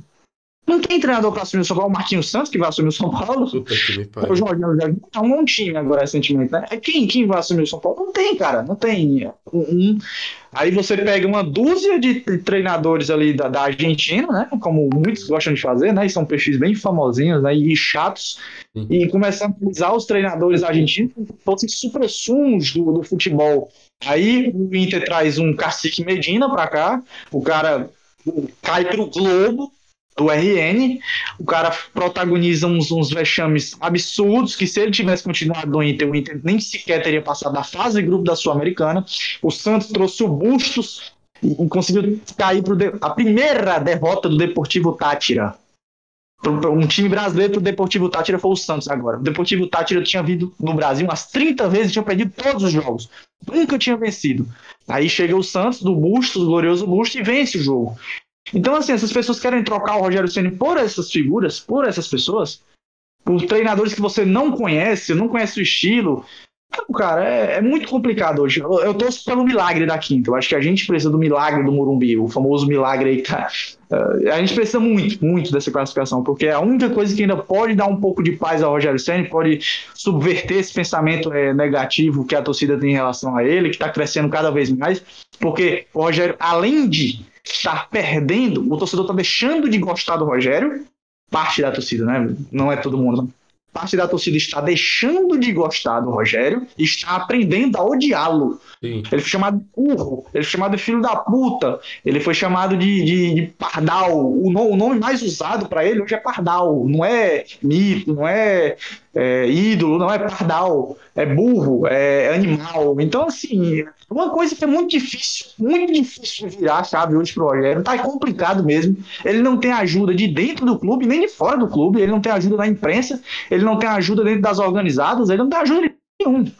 Não tem treinador para assumir o São Paulo, o Marquinhos Santos, que vai assumir o São Paulo. Puta que me O pariu. Jorginho já arrumou um time agora recentemente, né? Quem, quem vai assumir o São Paulo? Não tem, cara. Não tem. Um, um- Aí você pega uma dúzia de treinadores ali da, da Argentina, né? Como muitos gostam de fazer, né? E são perfis bem famosinhos né? e chatos. Sim. E começar a usar os treinadores argentinos como se fossem super-sumos do, do futebol. Aí o Inter traz um Cacique Medina pra cá, o cara cai pro Globo do RN, o cara protagoniza uns, uns vexames absurdos que se ele tivesse continuado no Inter, o Inter nem sequer teria passado da fase de grupo da Sul-Americana. O Santos trouxe o Bustos e, e conseguiu cair pro de- a primeira derrota do Deportivo Tátira. Um time brasileiro pro Deportivo Tátira foi o Santos agora. O Deportivo Tátira tinha vindo no Brasil umas 30 vezes e tinha perdido todos os jogos. Nunca tinha vencido. Aí chega o Santos, do Bustos, o glorioso Bustos, e vence o jogo. Então, assim, essas pessoas querem trocar o Rogério Ceni por essas figuras, por essas pessoas, por treinadores que você não conhece, não conhece o estilo. Então, cara, é, é muito complicado hoje. Eu, eu torço pelo milagre da quinta. Eu acho que a gente precisa do milagre do Morumbi, o famoso milagre aí que tá. eh, a gente precisa muito, muito dessa classificação, porque é a única coisa que ainda pode dar um pouco de paz ao Rogério Ceni, pode subverter esse pensamento eh, negativo que a torcida tem em relação a ele, que está crescendo cada vez mais, porque o Rogério, além de estar perdendo, o torcedor está deixando de gostar do Rogério, parte da torcida, né? Não é todo mundo. não. Parte da torcida está deixando de gostar do Rogério e está aprendendo a odiá-lo. Ele foi chamado de burro, ele foi chamado de filho da puta, ele foi chamado de, de, de pardal. O, no- o nome mais usado para ele hoje é pardal, não é mito, não é, é ídolo, não é pardal, é burro, é animal. Então, assim, uma coisa que é muito difícil, muito difícil virar a chave hoje pro Rogério. Tá complicado mesmo. Ele não tem ajuda de dentro do clube, nem de fora do clube, ele não tem ajuda da imprensa, ele não tem ajuda dentro das organizadas, ele não tem ajuda nenhum.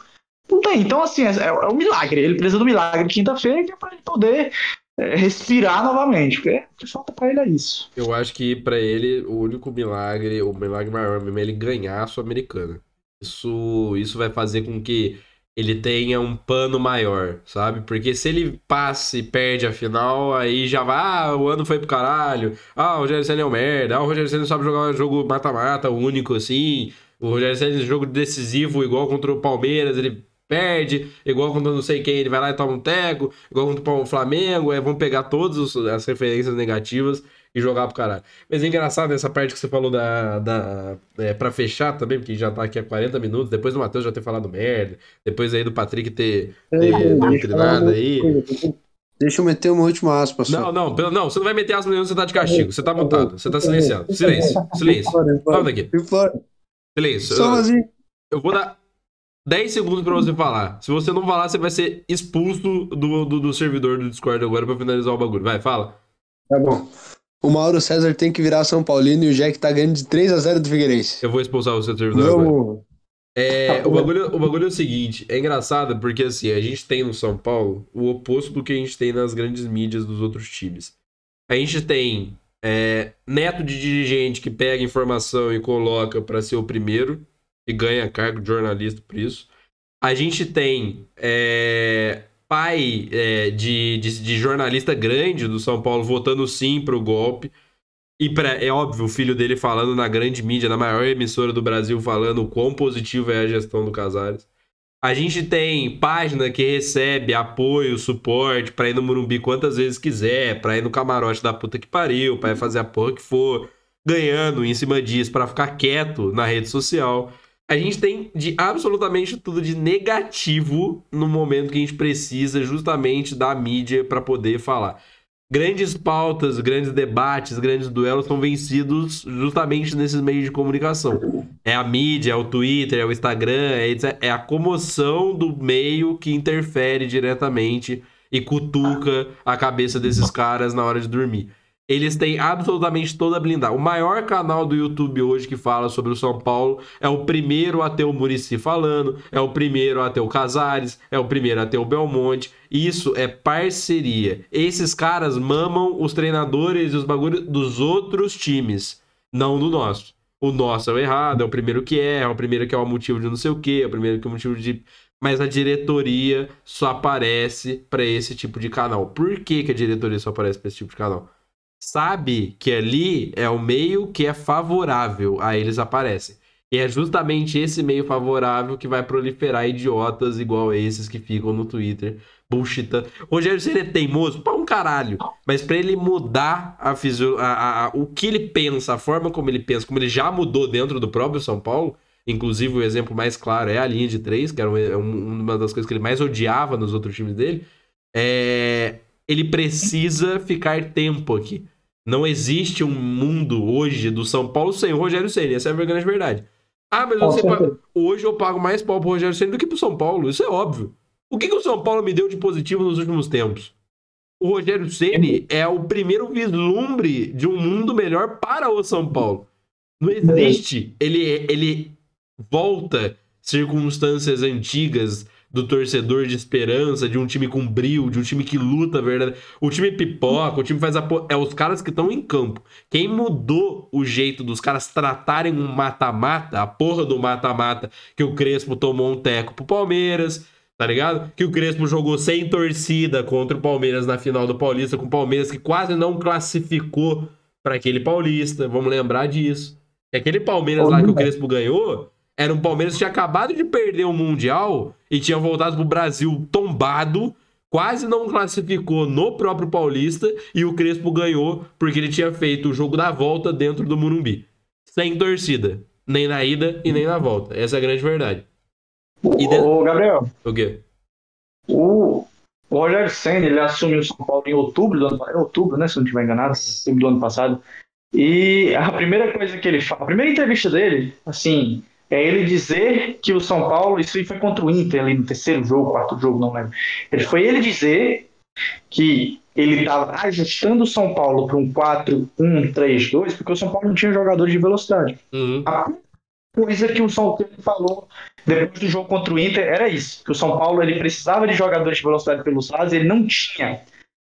Não tem. Então, assim, é, é um milagre. Ele precisa do milagre quinta-feira que é para ele poder respirar novamente. Porque o que falta para ele é isso. Eu acho que pra ele o único milagre, o milagre maior mesmo é ele ganhar a Sul-Americana. Isso, isso vai fazer com que ele tenha um pano maior, sabe? Porque se ele passa e perde a final, aí já vai, ah, o ano foi pro caralho, ah, o Rogério Senna é um merda, ah, o Rogério Senna sabe jogar um jogo mata-mata, único assim, o Rogério Senna jogo decisivo igual contra o Palmeiras, ele perde, igual contra não sei quem, ele vai lá e toma um teco, igual contra o Flamengo, aí vão pegar todas as referências negativas e jogar pro caralho. Mas é engraçado essa parte que você falou da. da é, pra fechar também, porque já tá aqui há 40 minutos, depois do Matheus já ter falado merda, depois aí do Patrick ter, ter doutrinado aí. Deixa eu meter uma última aspa só. Não, não, pelo- não, você não vai meter asma nenhuma, você tá de castigo, você tá mutado, você tá silenciado. Silêncio, silêncio. Fala daqui. E. Silêncio. Só Eu, assim. eu vou dar 10 segundos pra você falar. Se você não falar, você vai ser expulso do, do, do servidor do Discord agora pra finalizar o bagulho. Vai, fala. Tá bom. O Mauro César tem que virar São Paulino e o Jack tá ganhando de 3 a 0 do Figueirense. Eu vou expulsar o seu servidor agora. Vamos. É, o, bagulho, o bagulho é o seguinte, é engraçado porque assim, a gente tem no São Paulo o oposto do que a gente tem nas grandes mídias dos outros times. A gente tem é, neto de dirigente que pega informação e coloca pra ser o primeiro e ganha cargo de jornalista por isso. A gente tem é, pai é, de, de, de jornalista grande do São Paulo votando sim pro golpe. E pra, é óbvio, o filho dele falando na grande mídia, na maior emissora do Brasil, falando o quão positiva é a gestão do Casares. A gente tem página que recebe apoio, suporte pra ir no Murumbi quantas vezes quiser, pra ir no camarote da puta que pariu, ir fazer a porra que for, ganhando em cima disso, pra ficar quieto na rede social. A gente tem de absolutamente tudo de negativo no momento que a gente precisa justamente da mídia pra poder falar grandes pautas, grandes debates, grandes duelos são vencidos justamente nesses meios de comunicação. É a mídia, é o Twitter, é o Instagram, é, é a comoção do meio que interfere diretamente e cutuca a cabeça desses caras na hora de dormir. Eles têm absolutamente toda a blindagem. O maior canal do YouTube hoje que fala sobre o São Paulo é o primeiro a ter o Murici falando, é o primeiro a ter o Casares, é o primeiro a ter o Belmonte. Isso é parceria. Esses caras mamam os treinadores e os bagulhos dos outros times, não do nosso. O nosso é o errado, é o primeiro que é, é o primeiro que é o motivo de não sei o quê, é o primeiro que é o motivo de. Mas a diretoria só aparece pra esse tipo de canal. Por que, que a diretoria só aparece pra esse tipo de canal? Sabe que ali é o meio que é favorável a eles aparecem. E é justamente esse meio favorável que vai proliferar idiotas igual esses que ficam no Twitter bullshitando. Rogério Ceni é teimoso pra um caralho. Mas pra ele mudar a, fisio... a, a, o que ele pensa, a forma como ele pensa, como ele já mudou dentro do próprio São Paulo, inclusive o exemplo mais claro é a linha de três, que era uma das coisas que ele mais odiava nos outros times dele, é... ele precisa ficar tempo aqui. Não existe um mundo hoje do São Paulo sem o Rogério Ceni. Essa é a grande verdade. Ah, mas você paga... hoje eu pago mais pau pro Rogério Ceni do que pro São Paulo. Isso é óbvio. O que, que o São Paulo me deu de positivo nos últimos tempos? O Rogério Ceni é o primeiro vislumbre de um mundo melhor para o São Paulo. Não existe. Ele, ele volta circunstâncias antigas do torcedor de esperança, de um time com brilho, de um time que luta, verdade. O time pipoca, o time faz a. É os caras que estão em campo. Quem mudou o jeito dos caras tratarem um mata-mata, a porra do mata-mata, que o Crespo tomou um teco pro Palmeiras, tá ligado? Que o Crespo jogou sem torcida contra o Palmeiras na final do Paulista, com o Palmeiras que quase não classificou para aquele Paulista. Vamos lembrar disso. Aquele Palmeiras lá que o Crespo ganhou era um Palmeiras que tinha acabado de perder o Mundial e tinha voltado pro Brasil tombado, quase não classificou no próprio Paulista e o Crespo ganhou porque ele tinha feito o jogo da volta dentro do Morumbi. Sem torcida. Nem na ida e nem na volta. Essa é a grande verdade. E de... Ô, Gabriel. O quê? O, o Rogério Senna, ele assumiu o São Paulo em outubro do ano passado. É outubro, né? Se não estiver enganado, outubro do ano passado. E a primeira coisa que ele fala, a primeira entrevista dele, assim, é ele dizer que o São Paulo, isso foi contra o Inter ali no terceiro jogo, quarto jogo, não lembro. Ele foi ele dizer que ele estava ajustando o São Paulo para um 4-1-3-2, porque o São Paulo não tinha jogador de velocidade. Uhum. A coisa que o São Paulo falou depois do jogo contra o Inter era isso, que o São Paulo ele precisava de jogadores de velocidade pelos lados, ele não tinha.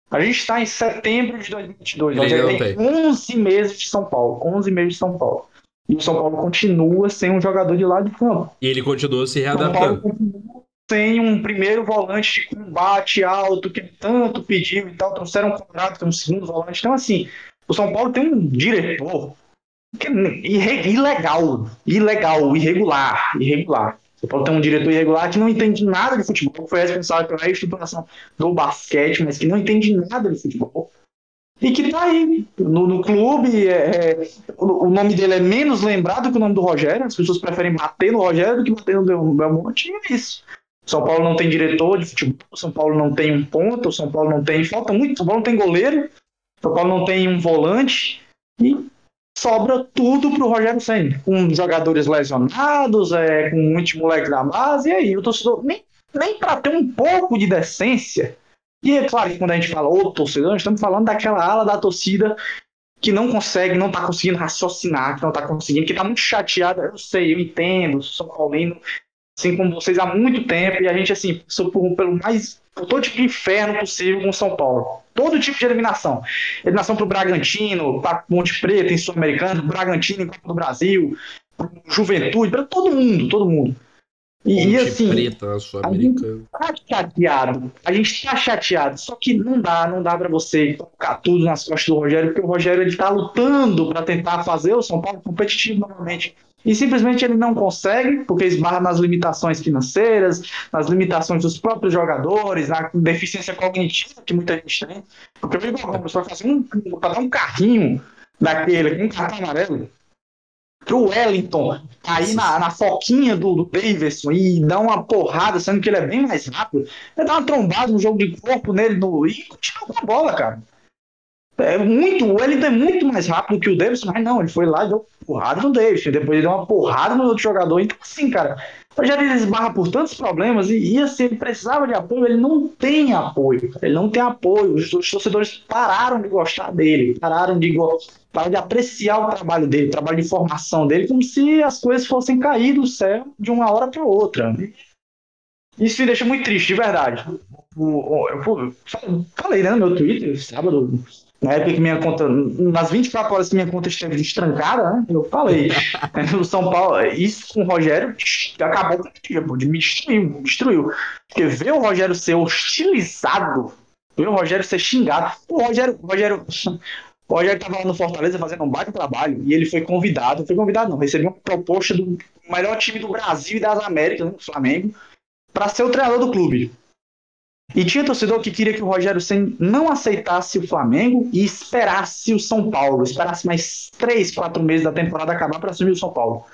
A gente está em setembro de 2022, ele tem 11 meses de São Paulo, 11 meses de São Paulo. E o São Paulo continua sem um jogador de lado de campo. E ele continua se readaptando. Continua sem um primeiro volante de combate alto, que tanto pediu e tal. Trouxeram um contrato, um segundo volante. Então, assim, o São Paulo tem um diretor que é ilegal. Ilegal, irregular. Irregular. O São Paulo tem um diretor irregular que não entende nada de futebol, que foi responsável pela estruturação do basquete, mas que não entende nada de futebol e que tá aí no, no clube. É, é, o, nome dele é menos lembrado que o nome do Rogério. As pessoas preferem bater no Rogério do que bater no Belmonte. E é isso. São Paulo não tem diretor de futebol, São Paulo não tem um ponto, São Paulo não tem. Falta muito, São Paulo não tem goleiro, São Paulo não tem um volante. E sobra tudo pro Rogério Senna. Com jogadores lesionados, é, com muitos moleques da base. E aí, o torcedor, nem, nem para ter um pouco de decência e é claro que quando a gente fala o torcedor, estamos falando daquela ala da torcida que não consegue, não está conseguindo raciocinar, que não está conseguindo, que está muito chateada. Eu sei, eu entendo, sou paulino, assim como vocês há muito tempo, e a gente, assim, passou pelo mais. por todo tipo de inferno possível com São Paulo. Todo tipo de eliminação. Eliminação para o Bragantino, para Monte Preto em Sul-Americano, Bragantino em Copa do Brasil, Juventude, para todo mundo, todo mundo. E, e assim, preta na Sul-Americana. Tá chateado. A gente tá chateado. Só que não dá, não dá para você colocar tudo nas costas do Rogério, porque o Rogério ele tá lutando para tentar fazer o São Paulo competitivo novamente. E simplesmente ele não consegue, porque esbarra nas limitações financeiras, nas limitações dos próprios jogadores, na deficiência cognitiva que muita gente tem. Porque eu vi uma pessoa fazer um, dar um carrinho daquele, um cartão amarelo, pro Wellington cair na, na foquinha do, do Davidson e dar uma porrada, sendo que ele é bem mais rápido. Ele dá uma trombada no jogo de corpo nele no, e continua com a bola, cara. É muito, o Wellington é muito mais rápido que o Davidson, mas não, ele foi lá e deu porrada no Davidson, depois ele deu uma porrada no outro jogador. Então, assim, cara, o Rogério esbarra por tantos problemas e, e assim, ele precisava de apoio, ele não tem apoio, ele não tem apoio. Os, os torcedores pararam de gostar dele, pararam de, pararam de apreciar o trabalho dele, o trabalho de formação dele, como se as coisas fossem cair do céu de uma hora para outra. Isso me deixa muito triste, de verdade. Eu, falei né, no meu Twitter, sábado, na época que minha conta, nas 24 horas que minha conta esteve destrancada, né, eu falei, no São Paulo, isso com o Rogério acabou dia, me destruiu, me destruiu. Porque ver o Rogério ser hostilizado, ver o Rogério ser xingado, o Rogério, o Rogério, O Rogério estava lá no Fortaleza fazendo um baita trabalho e ele foi convidado, foi convidado não, recebeu uma proposta do melhor time do Brasil e das Américas, né, o Flamengo, para ser o treinador do clube. E tinha torcedor que queria que o Rogério Senna não aceitasse o Flamengo e esperasse o São Paulo, esperasse mais três, quatro meses da temporada acabar para assumir o São Paulo.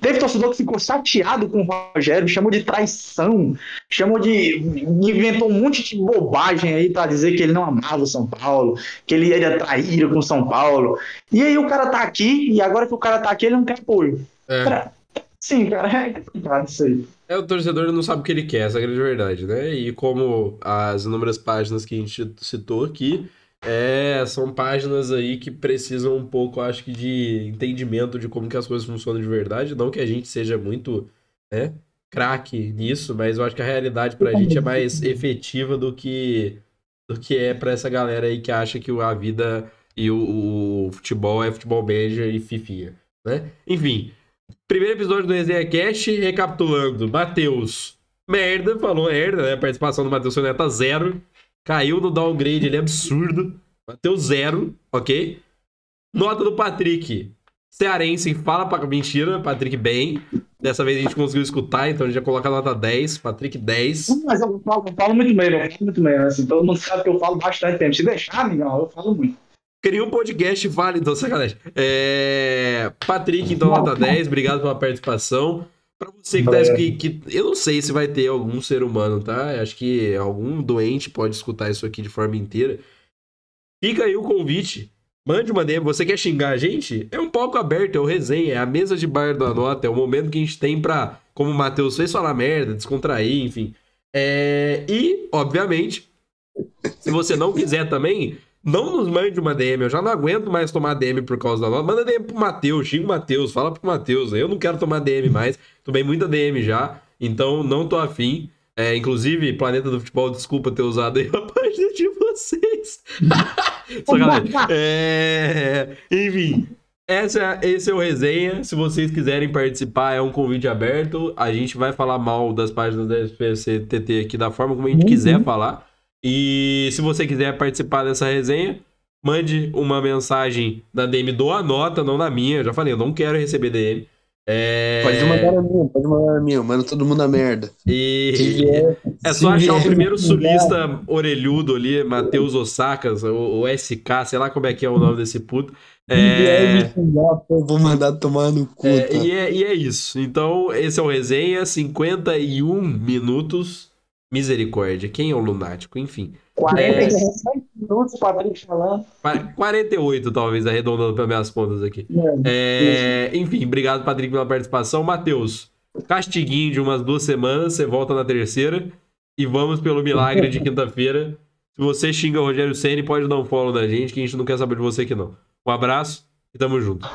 Teve torcedor que ficou chateado com o Rogério, chamou de traição, chamou de. inventou um monte de bobagem aí para dizer que ele não amava o São Paulo, que ele ia trair com o São Paulo. E aí o cara tá aqui, e agora que o cara tá aqui, ele não quer apoio. É. Cara, sim, cara, é complicado isso aí. É, o torcedor não sabe o que ele quer, essa é a grande verdade, né? E como as inúmeras páginas que a gente citou aqui, é, são páginas aí que precisam um pouco, acho que, de entendimento de como que as coisas funcionam de verdade. Não que a gente seja muito, né, craque nisso, mas eu acho que a realidade pra gente é mais efetiva do que, do que é pra essa galera aí que acha que a vida e o, o futebol é futebol manager e fifinha, né? Enfim, primeiro episódio do Resenha Cast, recapitulando, Matheus, merda, falou merda, né? Participação do Matheus Soneta zero. Caiu no downgrade, ele é absurdo. Bateu zero, ok? Nota do Patrick. Cearense, fala pra mentira, Patrick bem. Dessa vez a gente conseguiu escutar, então a gente já coloca a nota 10. Patrick 10. Mas eu falo, eu falo muito bem, eu falo muito bem. Assim, todo mundo sabe que eu falo bastante tempo. Se deixar, amigão, eu falo muito. Cria um podcast válido, sacanagem. É... Patrick, então, nota 10. Obrigado pela participação. Pra você que tá que, que Eu não sei se vai ter algum ser humano, tá? Acho que algum doente pode escutar isso aqui de forma inteira. Fica aí o convite. Mande uma DM. Você quer xingar a gente? É um palco aberto, é o resenha, é a mesa de bar da nota, é o momento que a gente tem pra, como o Matheus fez, falar merda, descontrair, enfim. É... E, obviamente, se você não quiser também, não nos mande uma DM, eu já não aguento mais tomar DM por causa da nota. Manda DM pro Matheus, xinga o Matheus, fala pro Matheus. Eu não quero tomar DM mais, tomei muita DM já, então não tô afim. É, inclusive, Planeta do Futebol, desculpa ter usado aí a página de vocês. Sacanagem. É... Enfim, essa, esse é o resenha. Se vocês quiserem participar, é um convite aberto. A gente vai falar mal das páginas da SPC TT aqui da forma como a gente quiser falar. E se você quiser participar dessa resenha, mande uma mensagem na DM do Anota, não na minha. Eu já falei, eu não quero receber DM. É... Pode mandar na minha, pode mandar na minha, manda todo mundo a merda. E é só achar o primeiro sulista orelhudo ali, Matheus Osakas, o, o SK, sei lá como é que é o nome desse puto. É... Eu vou mandar tomar no cu. É, tá? e, é, e é isso. Então, esse é o resenha, 51 minutos. Misericórdia, quem é o lunático? Enfim. 47 minutos, Patrick falando. Pa- 48, talvez, arredondando para minhas contas aqui. É, enfim, obrigado, Patrick, pela participação. Matheus, castiguinho de umas duas semanas, você volta na terceira. E vamos pelo milagre de quinta-feira. Se você xinga o Rogério Senna, pode dar um follow da gente, que a gente não quer saber de você aqui não. Um abraço e tamo junto.